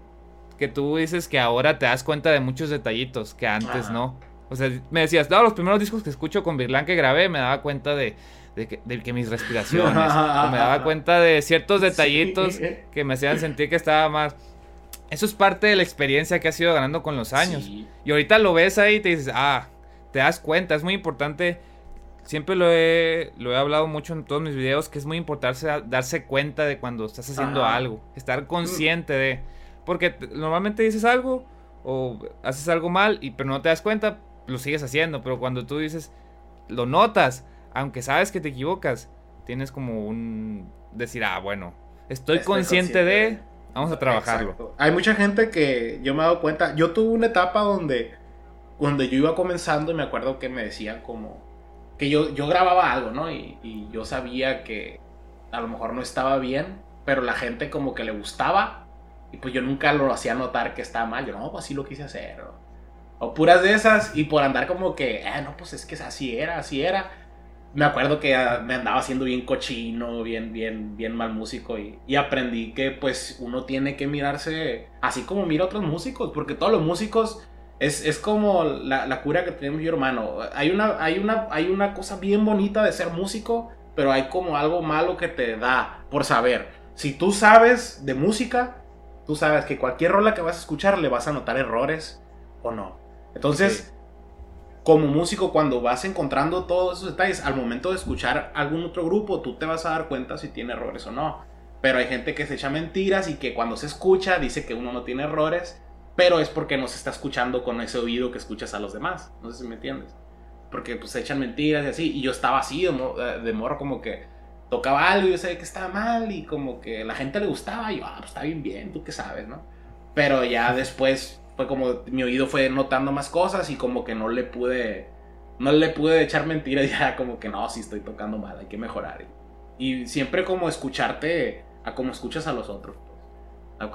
que tú dices que ahora te das cuenta de muchos detallitos que antes no. O sea, me decías, no, los primeros discos que escucho con Virlán que grabé, me daba cuenta de, de que, mis respiraciones, o me daba cuenta de ciertos detallitos que me hacían sentir que estaba más. Eso es parte de la experiencia que has ido ganando con los años. Y ahorita lo ves ahí y te dices, ah, te das cuenta, es muy importante. Siempre lo he, lo he hablado mucho en todos mis videos, que es muy importante darse cuenta de cuando estás haciendo algo, estar consciente de... Porque normalmente dices algo o haces algo mal, y, pero no te das cuenta, lo sigues haciendo. Pero cuando tú dices, lo notas, aunque sabes que te equivocas, tienes como un decir, ah, bueno, estoy, consciente, de, vamos a trabajarlo. Hay mucha gente que yo me he dado cuenta, yo tuve una etapa donde, donde yo iba comenzando y me acuerdo que me decían como, que yo, yo grababa algo, ¿no? Y, yo sabía que a lo mejor no estaba bien, pero la gente como que le gustaba y pues yo nunca lo hacía notar que estaba mal, yo no, pues así lo quise hacer. O, puras de esas y por andar como que, ah, no, pues es que así era, así era me acuerdo que me andaba haciendo bien cochino, bien, bien, bien mal músico y, aprendí que pues uno tiene que mirarse así como mira otros músicos, porque todos los músicos es, es como la, la, cura que tenemos yo hermano. Hay una, hay, una, hay una cosa bien bonita de ser músico, pero hay como algo malo que te da por saber. Si tú sabes de música, tú sabes que cualquier rola que vas a escuchar le vas a notar errores o no. Entonces como músico, cuando vas encontrando todos esos detalles, al momento de escuchar algún otro grupo, tú te vas a dar cuenta si tiene errores o no. Pero hay gente que se echa mentiras y que cuando se escucha dice que uno no tiene errores, pero es porque no se está escuchando con ese oído que escuchas a los demás. No sé si me entiendes. Porque pues echan mentiras y así. Y yo estaba así de, eh, morro como que tocaba algo y yo sabía que estaba mal y como que la gente le gustaba y yo, ah, pues está bien, bien, tú qué sabes, ¿no? Pero ya después fue como mi oído fue notando más cosas y como que no le pude no le pude echar mentiras ya como que no, sí estoy tocando mal, hay que mejorar. Y siempre como escucharte a como escuchas a los otros. Pues.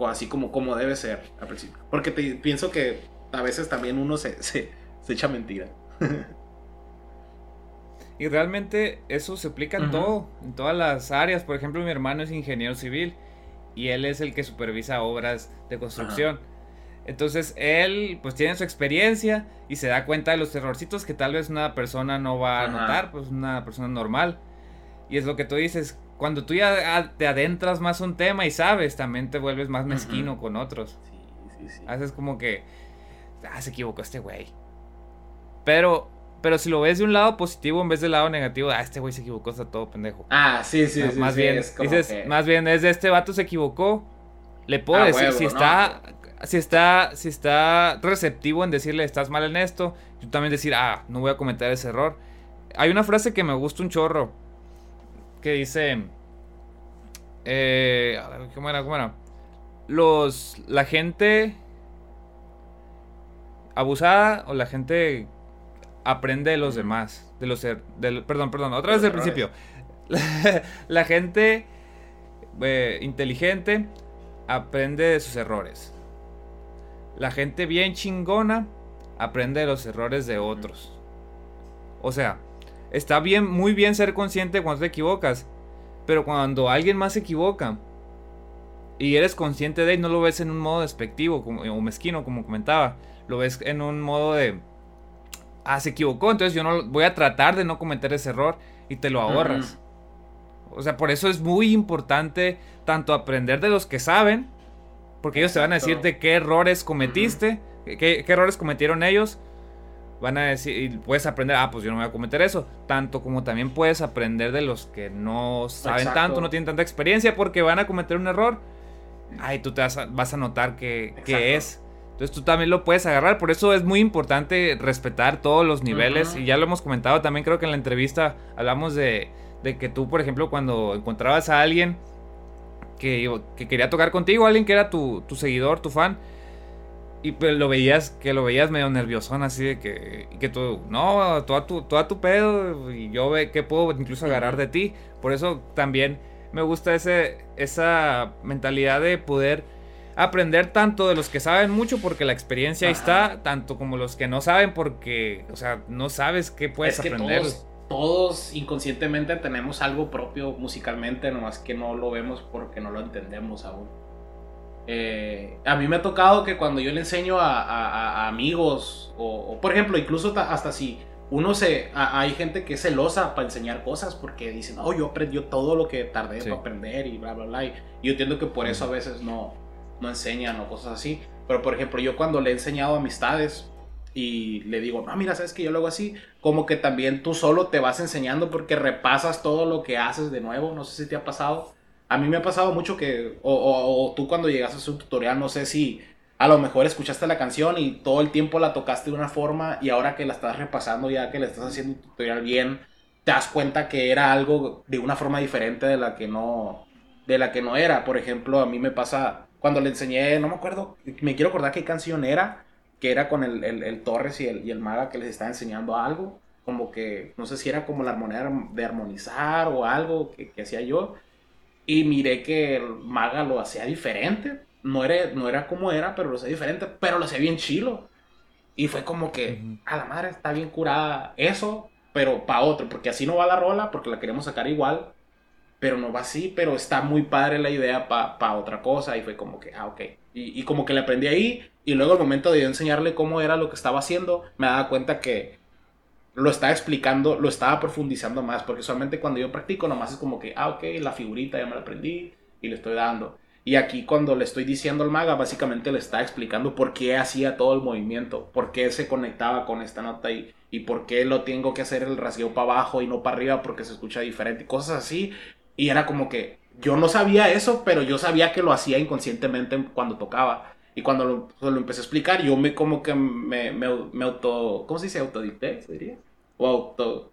Así como, como debe ser al principio. Porque pienso que a veces también uno se, se, echa mentira. y realmente eso se aplica en todo, en todas las áreas. Por ejemplo, mi hermano es ingeniero civil y él es el que supervisa obras de construcción. Entonces él pues tiene su experiencia y se da cuenta de los errorcitos que tal vez una persona no va a notar, pues una persona normal. Y es lo que tú dices, cuando tú ya te adentras más un tema y sabes, también te vuelves más mezquino con otros. Sí, sí, sí. Haces como que, ah, se equivocó este güey. Pero pero si lo ves de un lado positivo en vez del lado negativo, ah, este güey se equivocó, está todo pendejo. Ah, sí, sí, sí. Más bien, dices, más bien es de este vato se equivocó. Le puedo ah, decir, si está, si está, si está receptivo en decirle estás mal en esto, yo también decir, ah, no voy a cometer ese error. Hay una frase que me gusta un chorro, que dice, eh, a ver, ¿cómo era? ¿Cómo era? Los, la gente abusada o la gente aprende de los demás. De los perdón, perdón, otra vez del principio. La, gente eh, inteligente aprende de sus errores. La gente bien chingona aprende de los errores de otros. O sea, está bien, muy bien ser consciente cuando te equivocas. Pero cuando alguien más se equivoca y eres consciente de él, no lo ves en un modo despectivo como, o mezquino, como comentaba. Lo ves en un modo de ah, se equivocó, entonces yo no voy a tratar de no cometer ese error y te lo ahorras. O sea, por eso es muy importante tanto aprender de los que saben, porque ellos te van a decir de qué errores cometiste, qué, errores cometieron ellos. Van a decir, y puedes aprender, ah, pues yo no voy a cometer eso. Tanto como también puedes aprender de los que no saben tanto, no tienen tanta experiencia, porque van a cometer un error. Ay, tú te vas a, notar que, que es Entonces tú también lo puedes agarrar. Por eso es muy importante respetar todos los niveles. Y ya lo hemos comentado también, creo que en la entrevista hablamos de, de que tú, por ejemplo, cuando encontrabas a alguien que, que quería tocar contigo, alguien que era tu, tu seguidor, tu fan, y pues lo veías, que lo veías medio nerviosón, así de que, que tú, no, toda tu, toda tu pedo, y yo ve que puedo incluso agarrar de ti. Por eso también me gusta ese, esa mentalidad de poder aprender tanto de los que saben mucho porque la experiencia ahí está, tanto como los que no saben porque, o sea, no sabes qué puedes aprender. Todos, todos, inconscientemente tenemos algo propio musicalmente, nomás que no lo vemos porque no lo entendemos aún. Eh, a mí me ha tocado que cuando yo le enseño a, amigos, o, por ejemplo, incluso hasta si uno se. hay gente que es celosa para enseñar cosas porque dicen, oh, yo aprendí todo lo que tardé para aprender y bla, bla, bla. Y yo entiendo que por eso a veces no, no enseñan o cosas así. Pero por ejemplo, yo cuando le he enseñado amistades y le digo, no, mira, sabes que yo lo hago así, como que también tú solo te vas enseñando porque repasas todo lo que haces de nuevo. No sé si te ha pasado a mí me ha pasado mucho que, o, tú cuando llegas a su tutorial, no sé si a lo mejor escuchaste la canción y todo el tiempo la tocaste de una forma y ahora que la estás repasando, ya que le estás haciendo un tutorial bien, te das cuenta que era algo de una forma diferente de la que no, de la que no era. Por ejemplo, a mí me pasa cuando le enseñé, no me acuerdo, me quiero acordar qué canción era, que era con el, Torres y el, y el Maga que les estaba enseñando algo, como que, no sé si era como la armonía de armonizar o algo que hacía yo. Y miré que el maga lo hacía diferente. No era, no era como era, pero lo hacía diferente. Pero lo hacía bien chilo. Y fue como que, a la madre, está bien curada eso, pero para otro. Porque así no va la rola, porque la queremos sacar igual. Pero no va así, pero está muy padre la idea para pa otra cosa. Y fue como que, ah, ok. Y, y como que le aprendí ahí. Y luego al momento de yo enseñarle cómo era lo que estaba haciendo, me daba cuenta que lo estaba explicando, lo estaba profundizando más, porque solamente cuando yo practico nomás es como que, ah, ok, la figurita ya me la aprendí y le estoy dando. Y aquí cuando le estoy diciendo al maga, básicamente le está explicando por qué hacía todo el movimiento, por qué se conectaba con esta nota y, y por qué lo tengo que hacer el rasgueo para abajo y no para arriba porque se escucha diferente, cosas así. Y era como que yo no sabía eso, pero yo sabía que lo hacía inconscientemente cuando tocaba. Y cuando lo, lo empecé a explicar, yo me como que me, me, me auto... ¿Cómo se dice? ¿Autodicté? ¿Se diría? O auto...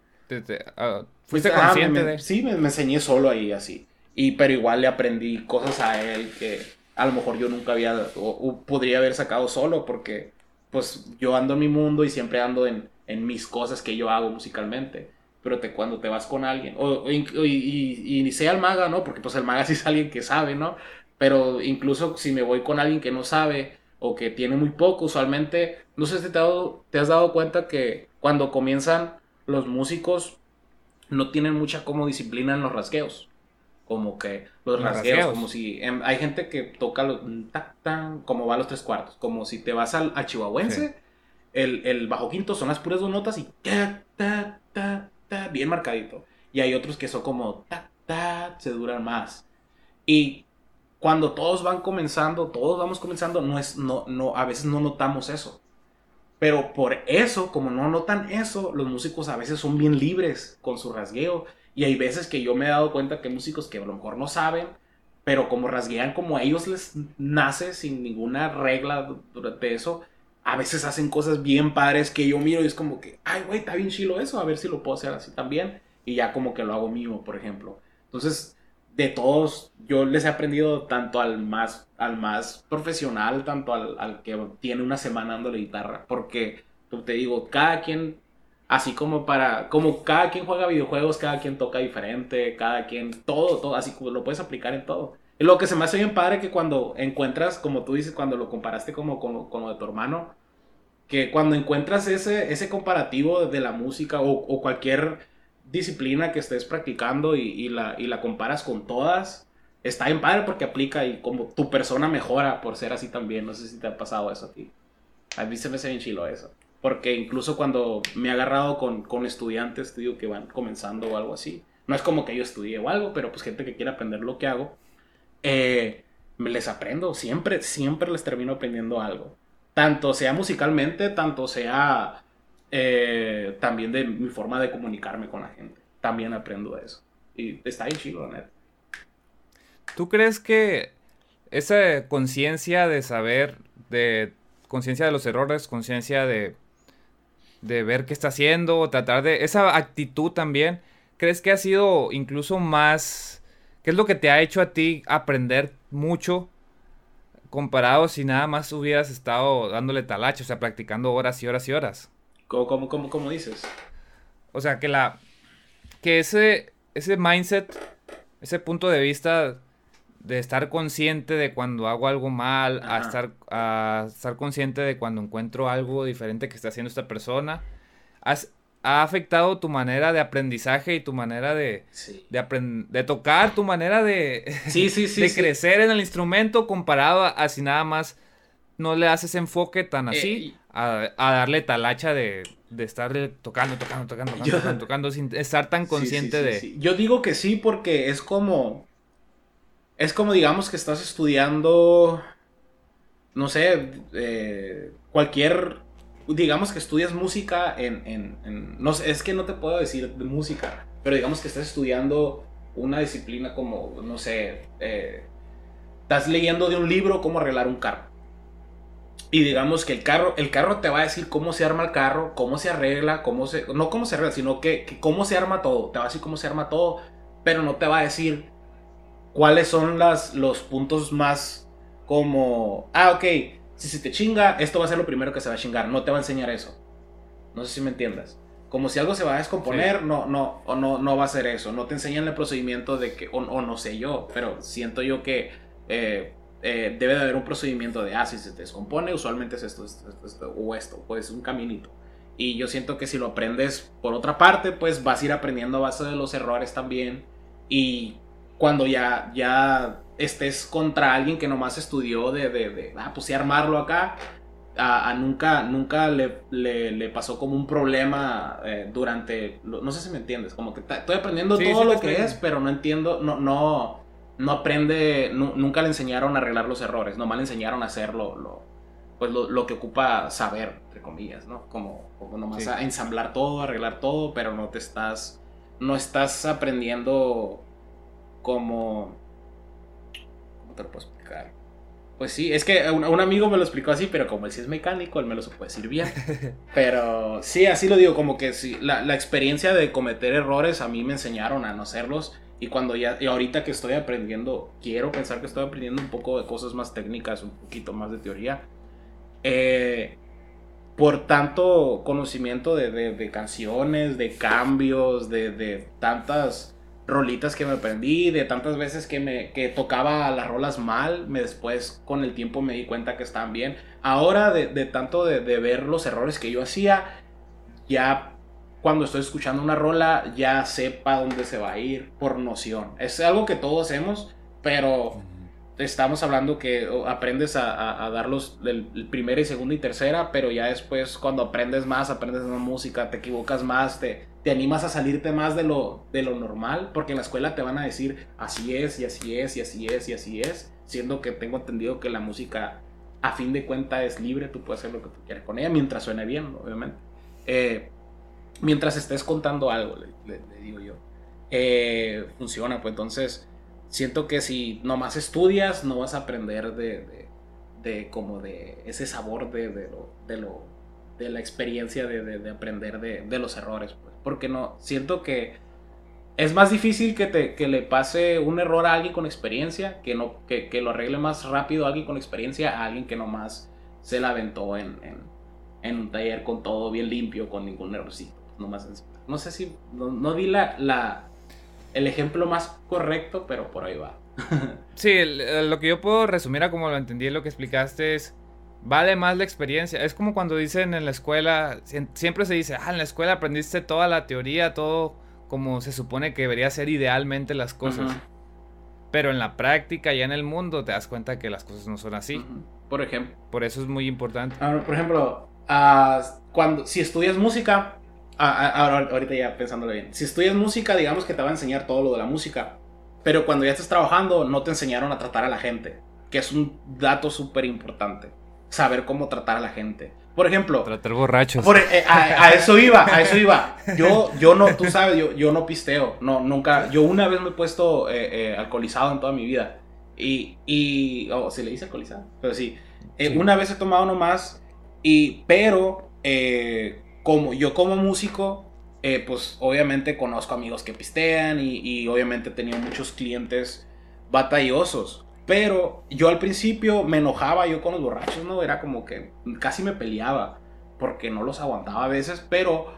Ah, ¿Fuiste pues, ah, consciente de...? Sí, me, enseñé solo ahí así. Y, pero igual le aprendí cosas a él que a lo mejor yo nunca había... O, podría haber sacado solo porque pues yo ando en mi mundo y siempre ando en, en mis cosas que yo hago musicalmente. Pero te, cuando te vas con alguien, o, y, y, y, sea el maga, ¿no? Porque pues el maga sí es alguien que sabe, ¿no? Pero incluso si me voy con alguien que no sabe o que tiene muy poco, usualmente, no sé si te, te has dado cuenta que cuando comienzan los músicos no tienen mucha como disciplina en los rasgueos. Como que los, rasgueos, como si em, hay gente que toca los como va a los tres cuartos, como si te vas al, chihuahuense, el, el, bajo quinto son las puras dos notas y ta, ta, ta, ta, bien marcadito. Y hay otros que son como ta, ta, se duran más. Y cuando todos van comenzando, todos vamos comenzando, no es, no, no, a veces no notamos eso. Pero por eso, como no notan eso, los músicos a veces son bien libres con su rasgueo. Y hay veces que yo me he dado cuenta que músicos que a lo mejor no saben, pero como rasguean como a ellos les nace sin ninguna regla durante eso, a veces hacen cosas bien padres que yo miro y es como que, ay, güey, está bien chilo eso, a ver si lo puedo hacer así también. Y ya como que lo hago mío, por ejemplo. Entonces, de todos, yo les he aprendido tanto al más, al más profesional, tanto al, que tiene una semana dando la guitarra, porque te digo, cada quien, así como para, como cada quien juega videojuegos, cada quien toca diferente, cada quien, todo, todo, así como lo puedes aplicar en todo. Lo que se me hace bien padre que cuando encuentras, como tú dices, cuando lo comparaste como con, con lo de tu hermano, que cuando encuentras ese, ese comparativo de la música o cualquier disciplina que estés practicando y, la, y la comparas con todas, está en padre porque aplica y como tu persona mejora por ser así también. No sé si te ha pasado eso a ti. A mí se me hace bien chilo eso. Porque incluso cuando me he agarrado con, con estudiantes, digo, que van comenzando o algo así. No es como que yo estudie o algo, pero pues gente que quiere aprender lo que hago. Eh, les aprendo, siempre, siempre les termino aprendiendo algo. Tanto sea musicalmente, tanto sea eh, también de mi forma de comunicarme con la gente. También aprendo eso. Y está ahí chido, la neta. ¿Tú crees que esa conciencia de saber, de conciencia de los errores, conciencia de, de ver qué está haciendo, tratar de... Esa actitud también, ¿crees que ha sido incluso más... ¿Qué es lo que te ha hecho a ti aprender mucho comparado si nada más hubieras estado dándole talache, o sea, practicando horas y horas y horas? ¿Cómo, cómo, cómo, dices? O sea, que la... Que ese, ese mindset, ese punto de vista de estar consciente de cuando hago algo mal, a estar, a estar consciente de cuando encuentro algo diferente que está haciendo esta persona, has, ha afectado tu manera de aprendizaje y tu manera de, de, de tocar, tu manera de, sí, sí, sí, de crecer en el instrumento comparado a, si nada más no le haces enfoque tan eh, así a, darle talacha de, de estar tocando, tocando, tocando, tocando, tocando, sin estar tan consciente de... Yo digo que sí porque es como es como digamos que estás estudiando, no sé, eh, cualquier, digamos que estudias música en, no sé, es que no te puedo decir de música, pero digamos que estás estudiando una disciplina como, no sé, eh, estás leyendo de un libro cómo arreglar un carro. Y digamos que el carro, el carro te va a decir cómo se arma el carro, cómo se arregla, cómo se, no cómo se arregla, sino que, que cómo se arma todo. Te va a decir cómo se arma todo, pero no te va a decir cuáles son las, los puntos más como, ah, ok, si se te chinga, esto va a ser lo primero que se va a chingar, no te va a enseñar eso. No sé si me entiendas. Como si algo se va a descomponer, no, no, o no, no va a ser eso. No te enseñan el procedimiento de que, o, no sé yo, pero siento yo que eh, eh, debe de haber un procedimiento de, ah, si se te descompone, usualmente es esto, esto, esto, o esto, pues un caminito. Y yo siento que si lo aprendes por otra parte, pues vas a ir aprendiendo a base de los errores también. Y cuando ya, ya estés contra alguien que nomás estudió de, de, de ah, pues sí, armarlo acá, a, nunca, nunca le, le, pasó como un problema eh, durante, no sé si me entiendes, como que estoy aprendiendo todo lo que es, pero no entiendo, no, no, no aprende, nunca le enseñaron a arreglar los errores, nomás le enseñaron a hacerlo, lo, pues lo, que ocupa saber, entre comillas, ¿no? Como, como nomás a ensamblar todo, arreglar todo, pero no te estás, no estás aprendiendo como... ¿Cómo te lo puedo explicar? Pues sí, es que un, amigo me lo explicó así, pero como él sí es mecánico, él me lo puede decir bien. Pero sí, así lo digo, como que sí, la, la, experiencia de cometer errores a mí me enseñaron a no hacerlos. Y cuando ya, y ahorita que estoy aprendiendo, quiero pensar que estoy aprendiendo un poco de cosas más técnicas, un poquito más de teoría. Eh, por tanto conocimiento de, de, canciones, de cambios, de, de tantas rolitas que me aprendí, de tantas veces que me que tocaba las rolas mal, me después con el tiempo me di cuenta que estaban bien. Ahora de, tanto de, ver los errores que yo hacía, ya cuando estoy escuchando una rola ya sepa dónde se va a ir por noción. Es algo que todos hacemos, pero estamos hablando que aprendes a, a, darlos del primera y segunda y tercera, pero ya después cuando aprendes más, aprendes más música, te equivocas más, te, te animas a salirte más de lo, de lo normal, porque en la escuela te van a decir así es y así es y así es y así es, siendo que tengo entendido que la música a fin de cuentas es libre, tú puedes hacer lo que tú quieras con ella mientras suene bien, obviamente. Eh, mientras estés contando algo, le, digo yo. Eh, funciona, pues entonces siento que si nomás estudias, no vas a aprender de, de, como de ese sabor de, de, lo, de, lo, de la experiencia de, aprender de, los errores. Pues. Porque no, siento que es más difícil que, te, que le pase un error a alguien con experiencia, que, no, que, que, lo arregle más rápido a alguien con experiencia, a alguien que nomás se la aventó en, en, en un taller con todo bien limpio, con ningún errorcito. Nomás no sé si, no, no di la, la el ejemplo más correcto, pero por ahí va. sí, lo que yo puedo resumir a como lo entendí, lo que explicaste es, vale más la experiencia. Es como cuando dicen en la escuela, siempre se dice, ah, en la escuela aprendiste toda la teoría, todo como se supone que debería ser idealmente las cosas. Pero en la práctica, ya en el mundo, te das cuenta que las cosas no son así. Por ejemplo. Por eso es muy importante. por ejemplo, ah, cuando, si estudias música, ahora, ahorita ya pensándolo bien. Si estudias música, digamos que te va a enseñar todo lo de la música. Pero cuando ya estás trabajando, no te enseñaron a tratar a la gente. Que es un dato súper importante. Saber cómo tratar a la gente. Por ejemplo. Tratar borrachos. Eh, a, eso iba, a eso iba. Yo, yo no, tú sabes, yo, yo no pisteo. No, nunca. Yo una vez me he puesto eh, eh, alcoholizado en toda mi vida. Y, y oh, se le dice alcoholizado, pero sí. Eh, una vez he tomado nomás, y, pero eh, como yo como músico, eh, pues obviamente conozco amigos que pistean y, obviamente he tenido muchos clientes batallosos. Pero yo al principio me enojaba yo con los borrachos, ¿no? Era como que casi me peleaba porque no los aguantaba a veces, pero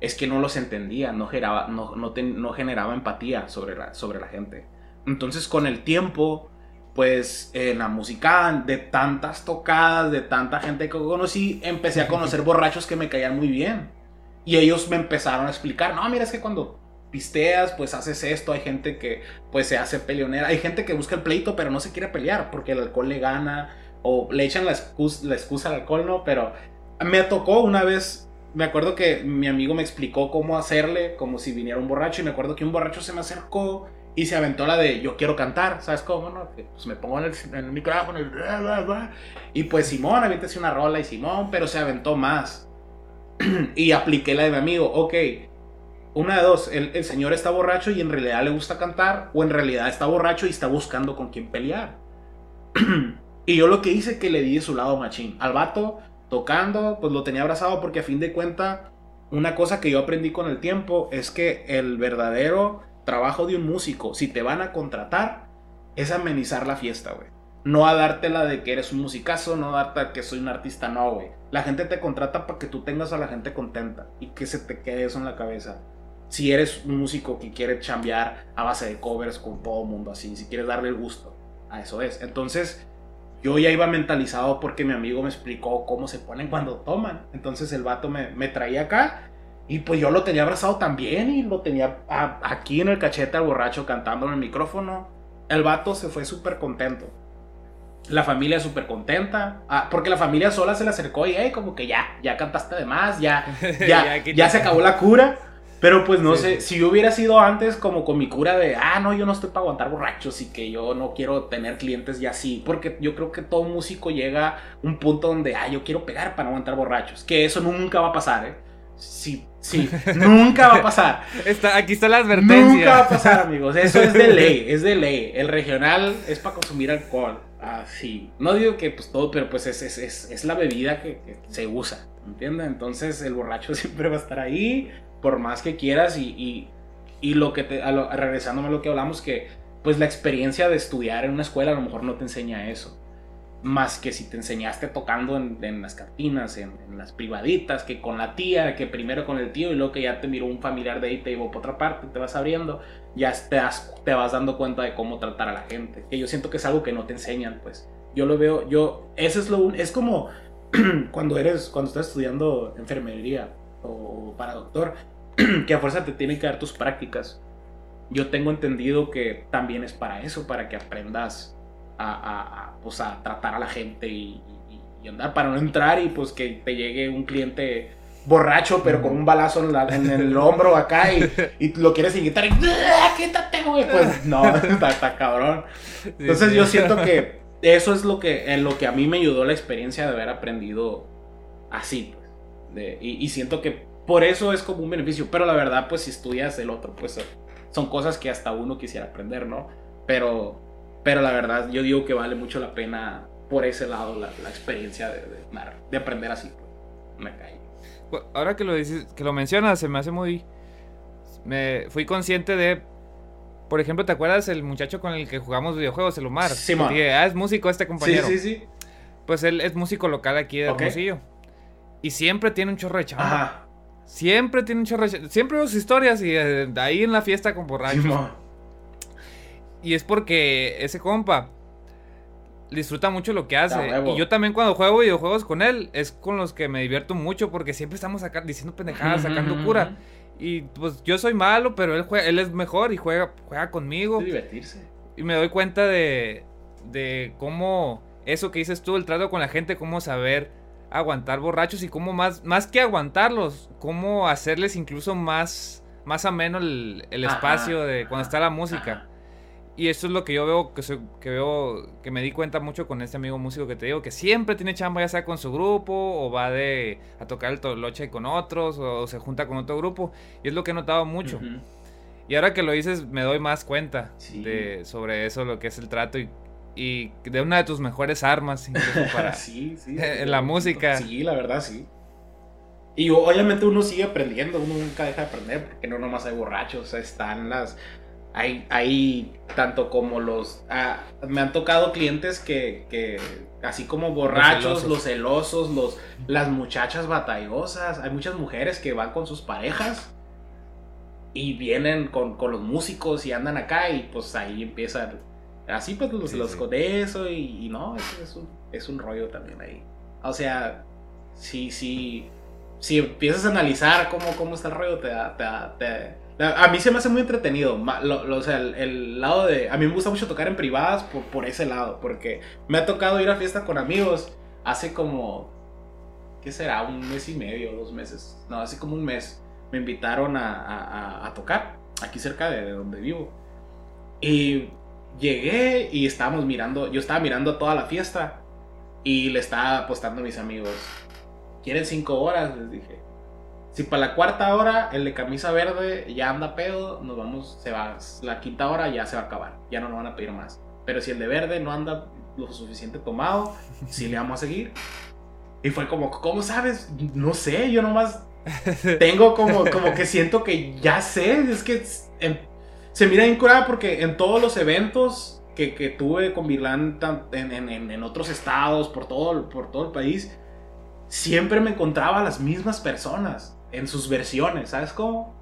es que no los entendía, no generaba, no, no, generaba empatía sobre la, sobre la gente. Entonces con el tiempo, pues en la música, de tantas tocadas, de tanta gente que conocí, empecé a conocer borrachos que me caían muy bien. Y ellos me empezaron a explicar, no, mira, es que cuando pisteas, pues haces esto, hay gente que pues se hace peleonera, hay gente que busca el pleito pero no se quiere pelear porque el alcohol le gana o le echan la excusa, la excusa al alcohol, ¿no? Pero me tocó una vez, me acuerdo que mi amigo me explicó cómo hacerle, como si viniera un borracho, y me acuerdo que un borracho se me acercó y se aventó la de yo quiero cantar, ¿sabes cómo? No? Pues me pongo en el, micrófono y, y pues Simón, una rola y Simón, pero se aventó más. y apliqué la de mi amigo, ok, una de dos, el, el, señor está borracho y en realidad le gusta cantar, o en realidad está borracho y está buscando con quién pelear. y yo lo que hice que le di de su lado machín. Al vato tocando, pues lo tenía abrazado porque a fin de cuenta, una cosa que yo aprendí con el tiempo es que el verdadero trabajo de un músico, si te van a contratar, es amenizar la fiesta, güey. No a dártela de que eres un musicazo, no a darte que soy un artista, no, güey. La gente te contrata para que tú tengas a la gente contenta y que se te quede eso en la cabeza. Si eres un músico que quiere chambear a base de covers con todo mundo así, si quieres darle el gusto, a eso es. Entonces, yo ya iba mentalizado porque mi amigo me explicó cómo se ponen cuando toman. Entonces el vato me, me traía acá y pues yo lo tenía abrazado también y lo tenía aquí en el cachete al borracho cantando en el micrófono. El vato se fue súper contento. La familia súper contenta. Ah, porque la familia sola se le acercó y, hey, como que ya, ya cantaste de más, ya, ya, ya se acabó la cura. Pero pues no sé, si yo hubiera sido antes como con mi cura de, ah, no, yo no estoy para aguantar borrachos y que yo no quiero tener clientes y así, porque yo creo que todo músico llega a un punto donde, ah, yo quiero pegar para no aguantar borrachos, que eso nunca va a pasar, ¿eh? Sí, sí, nunca va a pasar. Está, aquí está la advertencia. Nunca va a pasar, amigos, eso es de ley, es de ley. El regional es para consumir alcohol, así. No digo que pues todo, pero pues es, es, es, es la bebida que, que se usa, ¿entiendes? Entonces el borracho siempre va a estar ahí por más que quieras y, y, lo que te, regresándome a lo que hablamos, que pues la experiencia de estudiar en una escuela a lo mejor no te enseña eso. Más que si te enseñaste tocando en, las cantinas, en, las privaditas, que con la tía, que primero con el tío y luego que ya te miró un familiar de ahí, te llevó por otra parte, te vas abriendo, ya te, te vas dando cuenta de cómo tratar a la gente. Que yo siento que es algo que no te enseñan, pues. Yo lo veo, yo, eso es lo, es como cuando eres, cuando estás estudiando enfermería o para doctor, que a fuerza te tienen que dar tus prácticas. Yo tengo entendido que también es para eso, para que aprendas a, a, pues a tratar a la gente y, andar para no entrar y pues que te llegue un cliente borracho pero con un balazo en, el hombro acá y, y lo quieres invitar y ¡Ah, quítate güey pues no está, cabrón entonces yo siento que eso es lo que en lo que a mí me ayudó la experiencia de haber aprendido así pues, y, y siento que por eso es como un beneficio. Pero la verdad, pues si estudias el otro, pues son cosas que hasta uno quisiera aprender, ¿no? Pero, pero la verdad, yo digo que vale mucho la pena por ese lado la, experiencia de, de, aprender así. Pues. Me caí. Ahora que lo dices, que lo mencionas, se me hace muy. Me fui consciente de. Por ejemplo, ¿te acuerdas el muchacho con el que jugamos videojuegos, el Omar? Sí, ah, es músico este compañero. Sí, sí, sí. Pues él es músico local aquí de Hermosillo. Y siempre tiene un chorro de chamba. Ajá. Siempre tiene un chorro. Siempre sus historias y eh, ahí en la fiesta con borrachos. Y es porque ese compa disfruta mucho lo que hace. y yo también cuando juego videojuegos con él, es con los que me divierto mucho porque siempre estamos acá diciendo pendejadas, sacando cura. Y pues yo soy malo, pero él juega, él es mejor y juega, juega conmigo. divertirse. Y me doy cuenta de, de cómo eso que dices tú, el trato con la gente, cómo saber aguantar borrachos y cómo más, más que aguantarlos, cómo hacerles incluso más, más ameno el, el espacio de cuando está la música. Y eso es lo que yo veo que, que veo, que me di cuenta mucho con este amigo músico que te digo, que siempre tiene chamba ya sea con su grupo, o va de a tocar el toloche con otros, o se junta con otro grupo. Y es lo que he notado mucho. Y ahora que lo dices, me doy más cuenta de, sobre eso, lo que es el trato y y de una de tus mejores armas para sí, sí, en la música. Sí, la verdad sí. Y obviamente uno sigue aprendiendo, uno nunca deja de aprender, porque no nomás hay borrachos, están las... Hay, hay tanto como los... Ah, me han tocado clientes que, que así como borrachos, los celosos, los, las muchachas batallosas, hay muchas mujeres que van con sus parejas y vienen con, con los músicos y andan acá y pues ahí empiezan Así pues los, los con eso y, no, es, un, es un rollo también ahí. O sea, sí, sí, si empiezas a analizar cómo, cómo está el rollo, te da, te, a mí se me hace muy entretenido. o sea, el, lado de. A mí me gusta mucho tocar en privadas por, ese lado. Porque me ha tocado ir a fiesta con amigos hace como. ¿Qué será? Un mes y medio, dos meses. No, hace como un mes. Me invitaron a tocar aquí cerca de donde vivo. Y llegué y estábamos mirando, yo estaba mirando toda la fiesta y le estaba apostando a mis amigos. ¿Quieren cinco horas? Les dije. Si para la cuarta hora el de camisa verde ya anda pedo, nos vamos, se va. La quinta hora ya se va a acabar, ya no nos van a pedir más. Pero si el de verde no anda lo suficiente tomado, sí le vamos a seguir. Y fue como, ¿cómo sabes? No sé, yo nomás tengo como, como que siento que ya sé, es que se mira incurada porque en todos los eventos que, tuve con Virlan en, en, otros estados, por todo, por todo el país, siempre me encontraba a las mismas personas en sus versiones, ¿sabes cómo?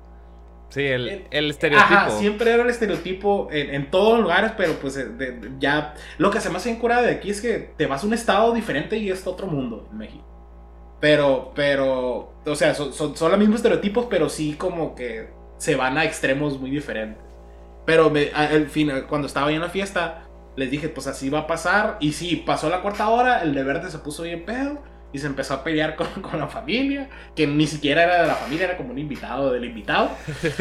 Sí, el, el, estereotipo. Ajá, siempre era el estereotipo en, todos los lugares, pero pues ya lo que se me hace incurada de aquí es que te vas a un estado diferente y es otro mundo en México. Pero, pero, o sea, son, son, son los mismos estereotipos, pero sí como que se van a extremos muy diferentes. Pero al fin, cuando estaba ahí en la fiesta, les dije, pues así va a pasar. Y sí, pasó la cuarta hora, el de verde se puso bien pedo y se empezó a pelear con, con, la familia, que ni siquiera era de la familia, era como un invitado del invitado.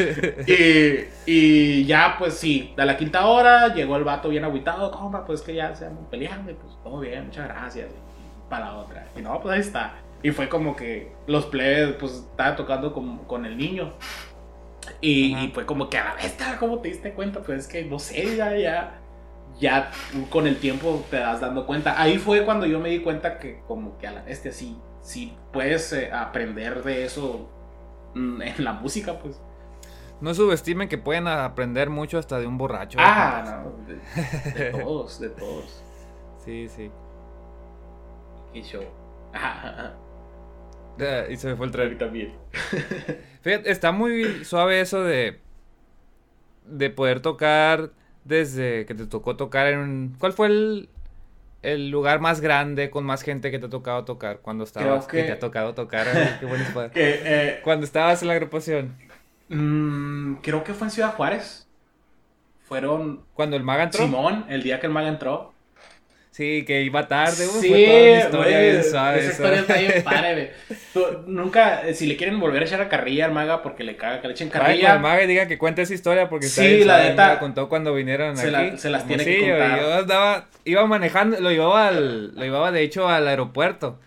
y, y, ya, pues sí, de la quinta hora llegó el vato bien aguitado, compa, pues que ya se han peleando, y pues todo bien, muchas gracias. Y para la otra. Y no, pues ahí está. Y fue como que los plebes, pues estaba tocando con, con el niño. Y, fue como que a la vez, ¿cómo te diste cuenta? Pues es que no sé, ya, ya, ya con el tiempo te das dando cuenta. Ahí fue cuando yo me di cuenta que como que a la bestia sí, sí puedes eh, aprender de eso mm, en la música, pues. No subestimen que pueden aprender mucho hasta de un borracho. Ah, no, de, todos, de todos. Sí, sí. Y show. y se me fue el tren. también. Fíjate, está muy suave eso de. De poder tocar desde que te tocó tocar en un. ¿Cuál fue el, el lugar más grande con más gente que te ha tocado tocar cuando estabas? Que... te ha tocado tocar. qué eh, cuando estabas en la agrupación. Mm, creo que fue en Ciudad Juárez. Fueron. Cuando el maga entró. Simón, el día que el maga entró. Sí, que iba tarde, sí, fue toda una historia bien Esa historia está bien padre, nunca, eh, si le quieren volver a echar a carrilla al maga porque le caga que le echen carrilla. Ay, maga diga que cuente esa historia porque sí, la neta. contó cuando vinieron se aquí. se las tiene que contar. Yo andaba, iba manejando, lo llevaba al, lo llevaba de hecho al aeropuerto.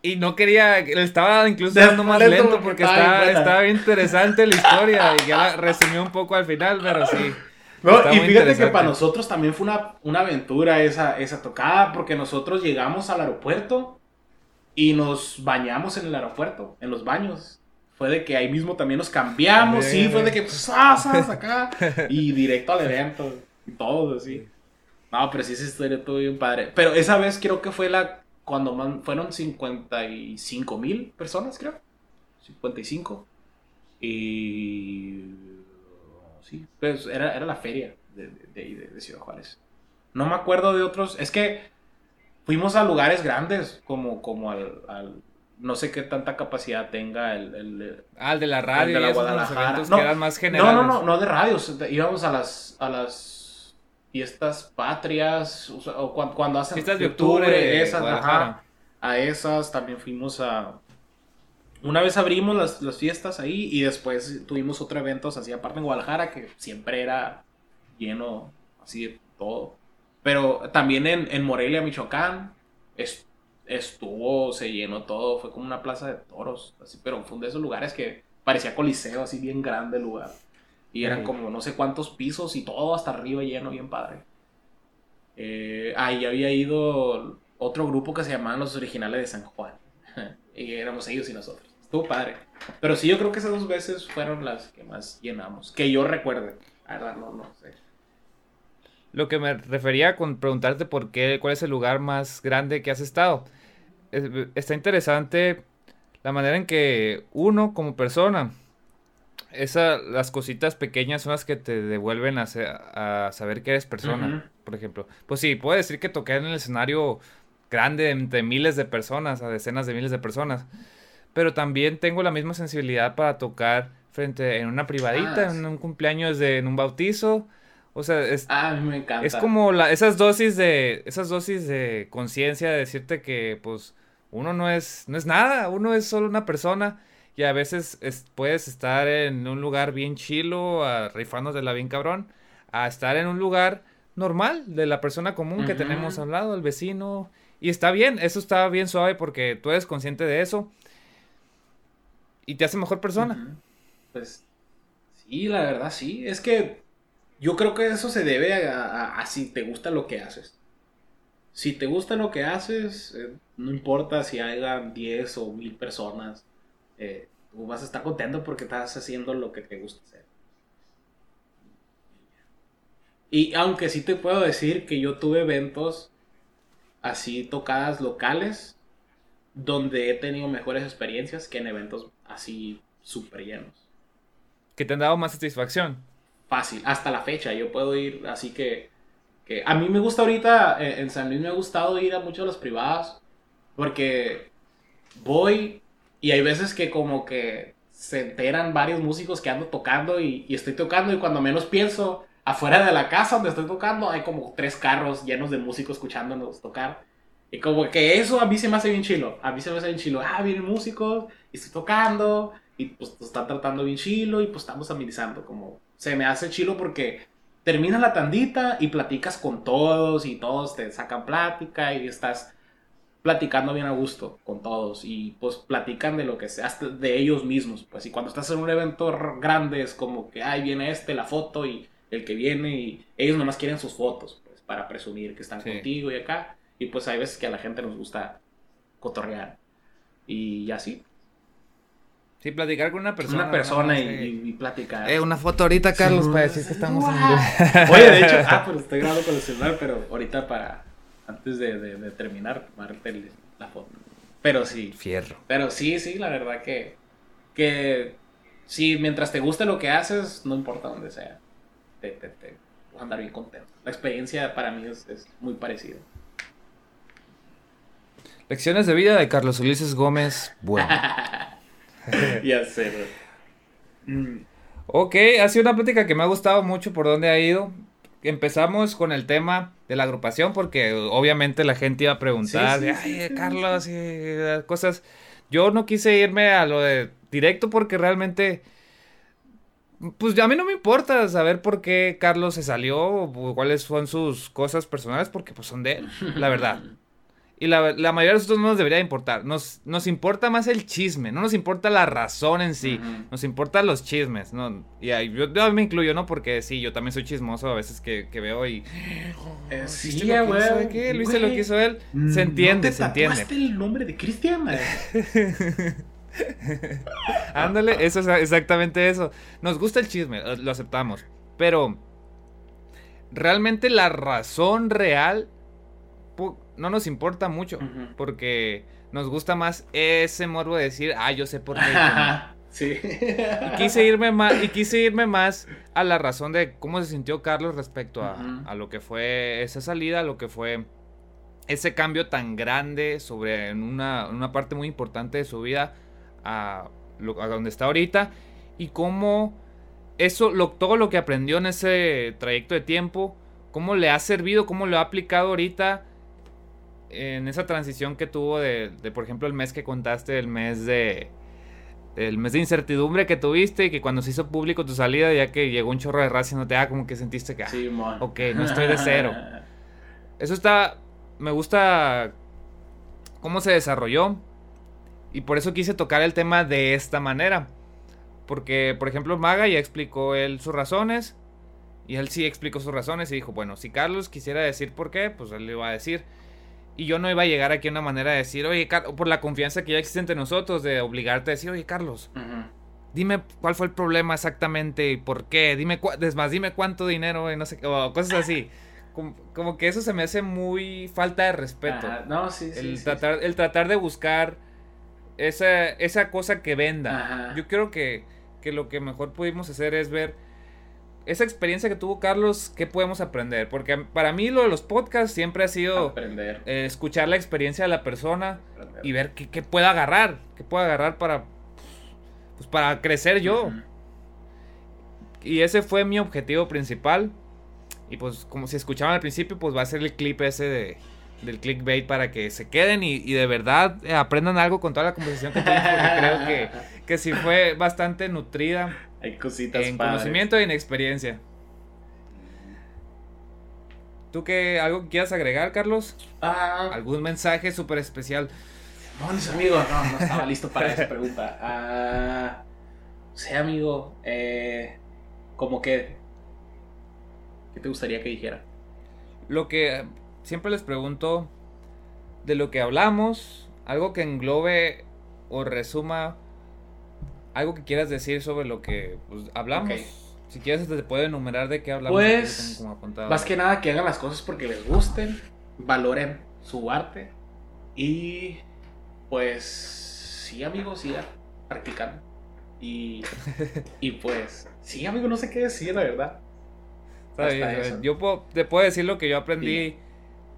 Y no quería, le estaba incluso dando más lento porque estaba, estaba bien interesante la historia y ya la resumió un poco al final, pero sí y fíjate que para nosotros también fue una, una aventura esa, esa tocada, porque nosotros llegamos al aeropuerto y nos bañamos en el aeropuerto, en los baños. Fue de que ahí mismo también nos cambiamos, sí, fue de que, pues, acá, y directo al evento, y todo, así. No, pero sí, esa historia estuvo bien padre. Pero esa vez creo que fue la, cuando fueron 55 mil personas, creo. 55. Y sí. Pues era, era la feria de, de, de, Ciudad Juárez. No me acuerdo de otros. Es que fuimos a lugares grandes, como, como al, al no sé qué tanta capacidad tenga el, el, ah, el de la radio, el de la Guadalajara. No, que eran más generales. No, no, no, no de radios. Íbamos a las, a las fiestas patrias, o, cuando, hacen fiestas de octubre, esas, ajá, a esas también fuimos a una vez abrimos las, fiestas ahí y después tuvimos otro evento así aparte en Guadalajara que siempre era lleno así de todo. Pero también en, Morelia, Michoacán, estuvo, se llenó todo, fue como una plaza de toros, así, pero fue uno de esos lugares que parecía coliseo, así bien grande el lugar. Y eran como no sé cuántos pisos y todo hasta arriba lleno, bien padre. Eh, ahí había ido otro grupo que se llamaban Los Originales de San Juan. y éramos ellos y nosotros. Estuvo padre. Pero sí, yo creo que esas dos veces fueron las que más llenamos. Que yo recuerde. Ahora no, no sé. Lo que me refería con preguntarte por qué, cuál es el lugar más grande que has estado. está interesante la manera en que uno como persona, esa, las cositas pequeñas son las que te devuelven a, a saber que eres persona, por ejemplo. Pues sí, puedo decir que toqué en el escenario grande entre miles de personas, a decenas de miles de personas. Pero también tengo la misma sensibilidad para tocar frente en una privadita, ah, en un cumpleaños de, en un bautizo. O sea, es, ah, me encanta. es como la, esas dosis de, esas dosis de conciencia de decirte que, pues, uno no es, no es nada, uno es solo una persona y a veces puedes estar en un lugar bien chilo, a, de la bien cabrón, a estar en un lugar normal de la persona común que tenemos al lado, el vecino, y está bien, eso está bien suave porque tú eres consciente de eso y te hace mejor persona. Pues sí, la verdad sí, es que yo creo que eso se debe a, si te gusta lo que haces. Si te gusta lo que haces, eh, no importa si hayan 10 o 1000 personas, eh, tú vas a estar contento porque estás haciendo lo que te gusta hacer. Y aunque sí te puedo decir que yo tuve eventos así tocadas locales donde he tenido mejores experiencias que en eventos así súper llenos. ¿Que te han dado más satisfacción? Fácil, hasta la fecha yo puedo ir, así que, que a mí me gusta ahorita, eh, en San Luis me ha gustado ir a muchos de los privados, porque voy y hay veces que como que se enteran varios músicos que ando tocando y, y estoy tocando y cuando menos pienso afuera de la casa donde estoy tocando hay como tres carros llenos de músicos escuchándonos tocar. Y como que eso a mí se me hace bien chilo. A mí se me hace bien chilo. Ah, vienen músicos y estoy tocando y pues están tratando bien chilo y pues estamos amenizando. Como se me hace chilo porque termina la tandita y platicas con todos y todos te sacan plática y estás platicando bien a gusto con todos y pues platican de lo que sea, de ellos mismos. Pues y cuando estás en un evento grande es como que, ay, viene este, la foto y el que viene y ellos nomás quieren sus fotos, pues, para presumir que están contigo y acá. Y pues hay veces que a la gente nos gusta cotorrear. Y así. Sí, platicar con una persona. Una persona y, platicar. Eh, una foto ahorita, Carlos, para decir que estamos en... Oye, de hecho, ah, pero estoy grabando con el celular, pero ahorita para, antes de, de, terminar, tomarte la foto. Pero sí. Fierro. Pero sí, sí, la verdad que, que sí, mientras te guste lo que haces, no importa dónde sea te, te, te a andar bien contento. La experiencia para mí es, muy parecida. Lecciones de vida de Carlos Ulises Gómez. Bueno. ya sé. Mm. Ok, ha sido una plática que me ha gustado mucho por dónde ha ido. Empezamos con el tema de la agrupación porque obviamente la gente iba a preguntar, ay, Carlos, y cosas. Yo no quise irme a lo de directo porque realmente pues a mí no me importa saber por qué Carlos se salió o cuáles son sus cosas personales, porque pues son de él, la verdad. Y la, mayoría de nosotros no nos debería importar. Nos, nos importa más el chisme, no nos importa la razón en sí. Nos importan los chismes, ¿no? Y yo, me incluyo, ¿no? Porque sí, yo también soy chismoso a veces que, veo y... Eh, sí, güey. ¿Qué? Lo hice lo que hizo él. Se entiende, se entiende. el nombre de Cristian, Ándale, eso es exactamente eso. Nos gusta el chisme, lo aceptamos. Pero realmente la razón real no nos importa mucho. Porque nos gusta más ese morbo de decir, ah, yo sé por qué. sí. y, quise irme más, y quise irme más a la razón de cómo se sintió Carlos respecto a, a lo que fue esa salida, a lo que fue ese cambio tan grande sobre una, una parte muy importante de su vida a, donde está ahorita y cómo eso, lo, todo lo que aprendió en ese trayecto de tiempo, cómo le ha servido, cómo lo ha aplicado ahorita en esa transición que tuvo de, por ejemplo, el mes que contaste, el mes de el mes de incertidumbre que tuviste y que cuando se hizo público tu salida, ya que llegó un chorro de raza y no te da como que sentiste que, ah, ok, no estoy de cero. Eso está, me gusta cómo se desarrolló. Y por eso quise tocar el tema de esta manera. Porque, por ejemplo, Maga ya explicó él sus razones. Y él sí explicó sus razones y dijo, bueno, si Carlos quisiera decir por qué, pues él le iba a decir. Y yo no iba a llegar aquí a una manera de decir, oye, Carlos, por la confianza que ya existe entre nosotros, de obligarte a decir, oye, Carlos, dime cuál fue el problema exactamente y por qué, dime, es más, dime cuánto dinero, y no sé, o cosas así. Como, que eso se me hace muy falta de respeto. No, sí, sí, el sí, tratar, El tratar de buscar esa, esa cosa que venda. Yo creo que, que lo que mejor pudimos hacer es ver esa experiencia que tuvo Carlos, ¿qué podemos aprender? Porque para mí lo de los podcasts siempre ha sido aprender. Eh, escuchar la experiencia de la persona y ver qué, qué pueda agarrar, qué pueda agarrar para, pues, para crecer yo. Y ese fue mi objetivo principal. Y pues como si escuchaban al principio, pues va a ser el clip ese de, del clickbait para que se queden y, de verdad eh, aprendan algo con toda la conversación que tuvimos. creo que, que sí fue bastante nutrida. Hay cositas En conocimiento y en experiencia. ¿Tú qué, algo que quieras agregar, Carlos? Ah. ¿Algún mensaje súper especial? No, mis amigos, no, no estaba listo para esa pregunta. Ah, sí, amigo, eh, como que, ¿qué te gustaría que dijera? Lo que siempre les pregunto de lo que hablamos, algo que englobe o resuma algo que quieras decir sobre lo que pues, hablamos. Si quieres, te puede enumerar de qué hablamos. Pues, más que nada que hagan las cosas porque les gusten, valoren su arte y pues sí, amigos, sigan practicando. Y, y pues, sí, amigo, no sé qué decir, la verdad. yo te puedo decir lo que yo aprendí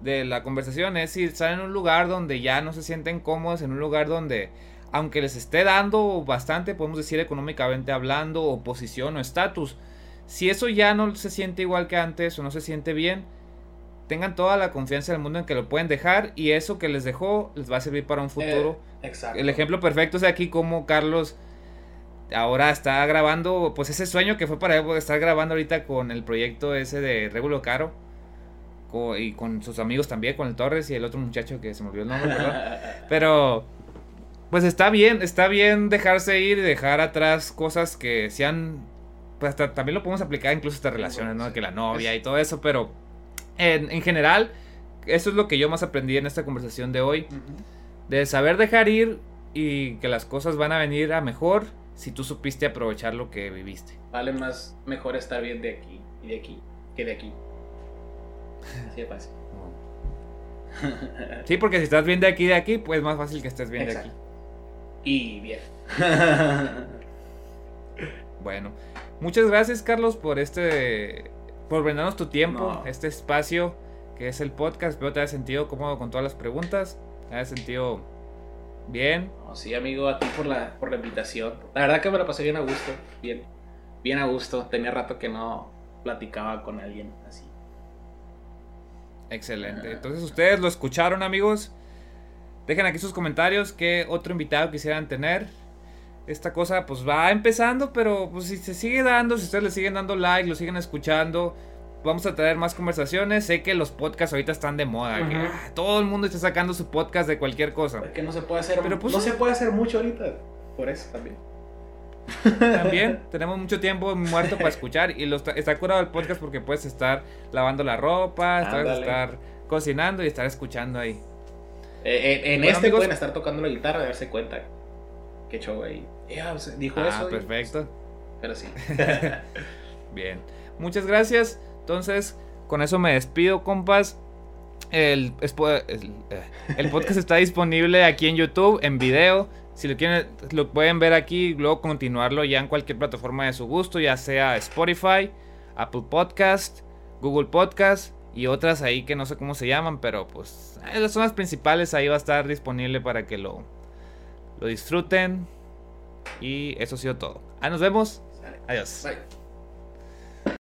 de la conversación, es si están en un lugar donde ya no se sienten cómodos, en un lugar donde aunque les esté dando bastante, podemos decir económicamente hablando, o posición o estatus, si eso ya no se siente igual que antes o no se siente bien, tengan toda la confianza del mundo en que lo pueden dejar y eso que les dejó les va a servir para un futuro. Eh, exacto. El ejemplo perfecto es aquí como Carlos ahora está grabando, pues ese sueño que fue para él estar grabando ahorita con el proyecto ese de Regulo Caro y con sus amigos también, con el Torres y el otro muchacho que se me olvidó el nombre, Pero pues está bien, está bien dejarse ir y dejar atrás cosas que sean, pues hasta también lo podemos aplicar incluso a estas relaciones, ¿no? Que la novia y todo eso, pero en, en general, eso es lo que yo más aprendí en esta conversación de hoy, de saber dejar ir y que las cosas van a venir a mejor si tú supiste aprovechar lo que viviste. Vale más, mejor estar bien de aquí y de aquí que de aquí. Así de fácil. Sí, porque si estás bien de aquí y de aquí, pues es más fácil que estés bien de aquí y bien. bueno, muchas gracias Carlos por este, por brindarnos tu tiempo, este espacio que es el podcast. Espero te haya sentido cómodo con todas las preguntas, te haya sentido bien. sí, amigo, a ti por la, por la invitación. La verdad que me la pasé bien a gusto, bien, bien a gusto. Tenía rato que no platicaba con alguien así. Excelente. Entonces ustedes lo escucharon amigos. Dejen aquí sus comentarios qué otro invitado quisieran tener. Esta cosa pues va empezando, pero pues si se sigue dando, si ustedes le siguen dando like, lo siguen escuchando, vamos a traer más conversaciones. Sé que los podcasts ahorita están de moda, que ah, todo el mundo está sacando su podcast de cualquier cosa. Que no se puede hacer, pero pues, no se puede hacer mucho ahorita, por eso también. También tenemos mucho tiempo muerto para escuchar y está curado el podcast porque puedes estar lavando la ropa, estar cocinando y estar escuchando ahí. Eh, en, este pueden estar tocando la guitarra y darse cuenta que show ahí. Pues, dijo ah, eso. perfecto. Pero sí. Bien. Muchas gracias. Entonces, con eso me despido, compas. El, el, eh, el, podcast está disponible aquí en YouTube, en video. Si lo quieren, lo pueden ver aquí, luego continuarlo ya en cualquier plataforma de su gusto, ya sea Spotify, Apple Podcast, Google Podcast y otras ahí que no sé cómo se llaman, pero pues las zonas principales ahí va a estar disponible para que lo, lo disfruten. Y eso ha sido todo. Ahí nos vemos. Adiós. Bye.